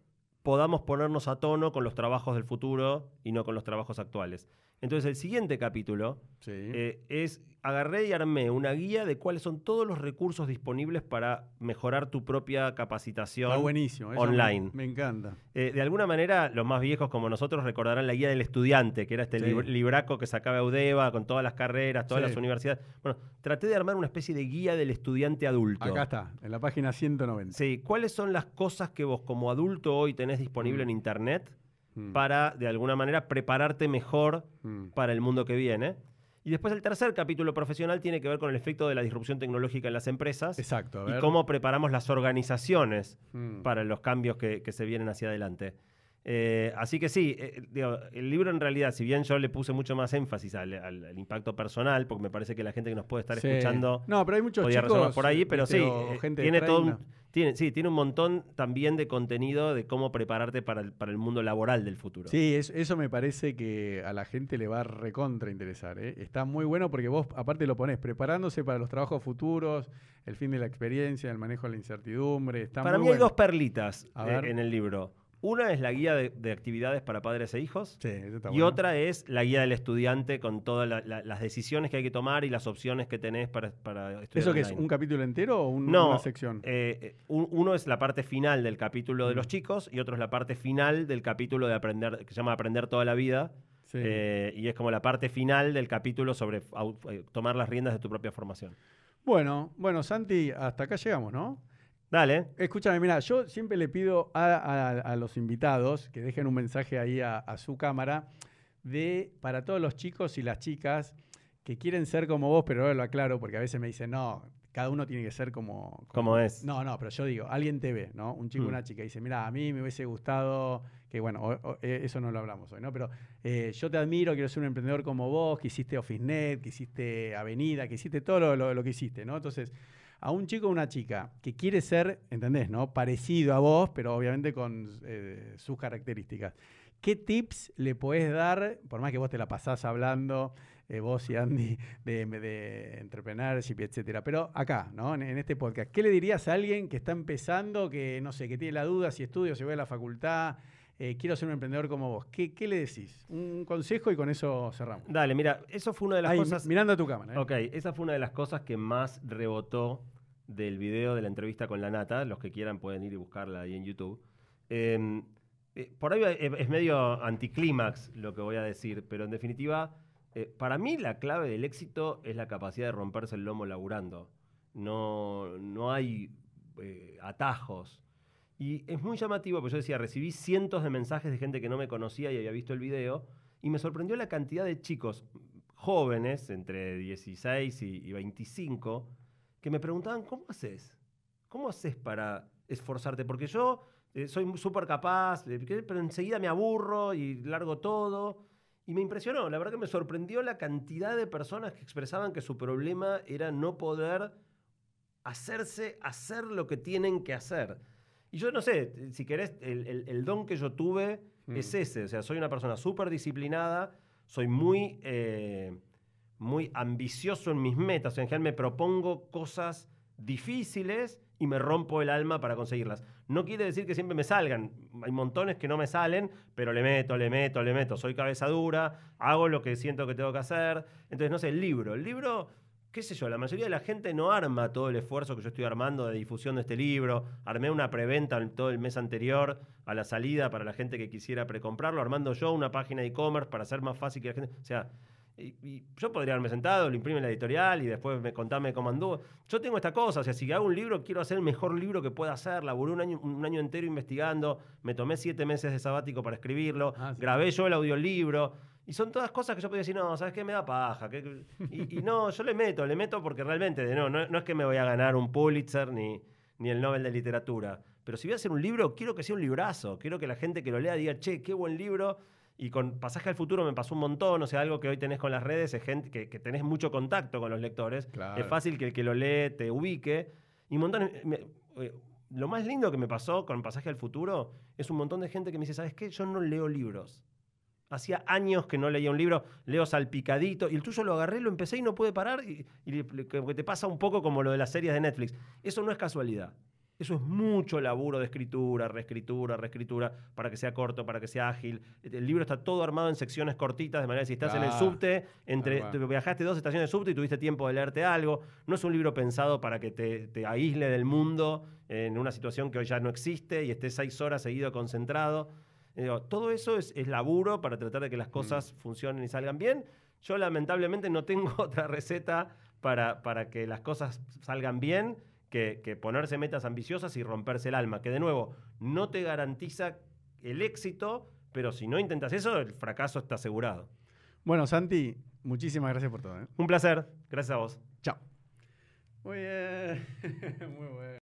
B: podamos ponernos a tono con los trabajos del futuro y no con los trabajos actuales. Entonces el siguiente capítulo
A: Sí.
B: eh, es agarré y armé una guía de cuáles son todos los recursos disponibles para mejorar tu propia capacitación.
A: Está buenísimo. eso
B: online.
A: Me, me encanta.
B: Eh, de alguna manera, los más viejos como nosotros recordarán la guía del estudiante, que era este
A: Sí.
B: lib- libraco que sacaba Eudeva con todas las carreras, todas
A: Sí.
B: las universidades. Bueno, traté de armar una especie de guía del estudiante adulto.
A: Acá está, en la página 190.
B: Sí, ¿cuáles son las cosas que vos como adulto hoy tenés disponible
A: Mm.
B: en internet
A: Mm.
B: para, de alguna manera, prepararte mejor
A: Mm.
B: para el mundo que viene? Y después el tercer capítulo profesional tiene que ver con el efecto de la disrupción tecnológica en las empresas
A: Exacto. A
B: y cómo preparamos las organizaciones
A: Mm.
B: para los cambios que, que se vienen hacia adelante. Eh, así que sí, eh, digo, el libro en realidad, si bien yo le puse mucho más énfasis al, al- al impacto personal, porque me parece que la gente que nos puede estar
A: Sí.
B: escuchando
A: No, pero hay muchos
B: podía
A: chicos
B: por ahí, pero sí, eh,
A: gente
B: tiene todo un,
A: 30.
B: tiene, sí, tiene un montón también de contenido de cómo prepararte para el, para el mundo laboral del futuro.
A: Sí, es- eso me parece que a la gente le va a recontra interesar. Está muy bueno porque vos, aparte, lo pones preparándose para los trabajos futuros, el fin de la experiencia, el manejo de la incertidumbre. Está
B: Para
A: muy
B: mí hay dos perlitas en el libro. Una es la guía de, de actividades para padres e hijos.
A: Sí,
B: Y
A: bueno.
B: otra es la guía del estudiante con todas la- la- las decisiones que hay que tomar y las opciones que tenés para, para estudiar.
A: ¿Eso que es un capítulo entero o un-
B: No,
A: una sección?
B: eh, eh, un- uno es la parte final del capítulo de los
A: Mm.
B: chicos y otro es la parte final del capítulo de aprender, que se llama Aprender toda la vida.
A: Sí.
B: eh, y es como la parte final del capítulo sobre au- eh, tomar las riendas de tu propia formación.
A: Bueno, bueno, Santi, hasta acá llegamos, ¿no?
B: Dale.
A: Escúchame, mira, yo siempre le pido a, a- a los invitados que dejen un mensaje ahí a, a su cámara de para todos los chicos y las chicas que quieren ser como vos, pero ahora lo aclaro porque a veces me dicen, no, cada uno tiene que ser como...
B: Como es.
A: No, no, pero yo digo, alguien te ve, ¿no? Un chico o
B: Mm.
A: una chica dice, mira, a mí me hubiese gustado, que bueno, o- o- eh, eso no lo hablamos hoy, ¿no? Pero eh, yo te admiro, quiero ser un emprendedor como vos, que hiciste OfficeNet, que hiciste Avenida, que hiciste todo lo, lo- lo que hiciste, ¿no? Entonces, a un chico o una chica que quiere ser, ¿entendés? ¿no? Parecido a vos, pero obviamente con eh, sus características. ¿Qué tips le podés dar, por más que vos te la pasás hablando, eh, vos y Andy, de, de entrepreneurship, etcétera? Pero acá, ¿no? En, en este podcast, ¿qué le dirías a alguien que está empezando, que no sé, que tiene la duda si estudio, si voy a la facultad, eh, quiero ser un emprendedor como vos? ¿Qué, qué le decís? Un consejo y con eso cerramos.
B: Dale, mira, eso fue una de las
A: Ahí,
B: cosas.
A: mirando a tu cámara. ¿eh?
B: Ok, esa fue una de las cosas que más rebotó del video de la entrevista con la nata. Los que quieran pueden ir y buscarla ahí en YouTube. Eh, eh, por ahí es, es medio anticlímax lo que voy a decir, pero en definitiva, eh, para mí la clave del éxito es la capacidad de romperse el lomo laburando. No, no hay eh, atajos. Y es muy llamativo, porque yo decía, recibí cientos de mensajes de gente que no me conocía y había visto el video, y me sorprendió la cantidad de chicos jóvenes, entre 16 y, y 25, que me preguntaban, ¿cómo haces? ¿Cómo haces para esforzarte? Porque yo eh, soy súper capaz, eh, pero enseguida me aburro y largo todo. Y me impresionó, la verdad que me sorprendió la cantidad de personas que expresaban que su problema era no poder hacerse hacer lo que tienen que hacer. Y yo no sé, si querés, el, el- el don que yo tuve
A: Mm.
B: es ese. O sea, soy una persona súper disciplinada, soy muy, eh, muy ambicioso en mis metas. En general me propongo cosas difíciles y me rompo el alma para conseguirlas. No quiere decir que siempre me salgan. Hay montones que no me salen, pero le meto, le meto, le meto. Soy cabeza dura, hago lo que siento que tengo que hacer. Entonces, no sé, el libro. El libro qué sé yo, la mayoría de la gente no arma todo el esfuerzo que yo estoy armando de difusión de este libro. Armé una preventa en todo el mes anterior a la salida para la gente que quisiera precomprarlo, armando yo una página de e-commerce para hacer más fácil que la gente. O sea, y, y yo podría haberme sentado, lo imprime en la editorial y después me contame cómo anduvo. Yo tengo esta cosa, o sea, si hago un libro, quiero hacer el mejor libro que pueda hacer. Laburé un año, un año entero investigando, me tomé siete meses de sabático para escribirlo,
A: Ah, sí.
B: grabé yo el audiolibro. Y son todas cosas que yo podía decir, no, ¿sabes qué? Me da paja. que- que-". [laughs] Y, y no, yo le meto, le meto porque realmente, de no, no, no es que me voy a ganar un Pulitzer ni, ni el Nobel de Literatura. Pero si voy a hacer un libro, quiero que sea un librazo. Quiero que la gente que lo lea diga, che, qué buen libro. Y con Pasaje al Futuro me pasó un montón. O sea, algo que hoy tenés con las redes es gente que, que tenés mucho contacto con los lectores.
A: Claro.
B: Es fácil que el que lo lee te ubique. Y un montón. me- eh, lo más lindo que me pasó con Pasaje al Futuro es un montón de gente que me dice, ¿sabes qué? Yo no leo libros. Hacía años que no leía un libro, leo salpicadito, y el tuyo lo agarré, lo empecé y no pude parar, y, y te pasa un poco como lo de las series de Netflix. Eso no es casualidad. Eso es mucho laburo de escritura, reescritura, reescritura, para que sea corto, para que sea ágil. El libro está todo armado en secciones cortitas, de manera que si estás en el
A: Ah,
B: subte, entre, viajaste dos estaciones de subte y tuviste tiempo de leerte algo. No es un libro pensado para que te, te aísle del mundo en una situación que hoy ya no existe y estés seis horas seguido concentrado. Eh, digo, todo eso es, es laburo para tratar de que las cosas funcionen y salgan bien. Yo lamentablemente no tengo [laughs] otra receta para, para que las cosas salgan bien que, que ponerse metas ambiciosas y romperse el alma, que de nuevo no te garantiza el éxito, pero si no intentas eso, el fracaso está asegurado.
A: Bueno, Santi, muchísimas gracias por todo. ¿eh?
B: Un placer, gracias a vos.
A: Chao. Muy bien. [laughs] Muy bueno.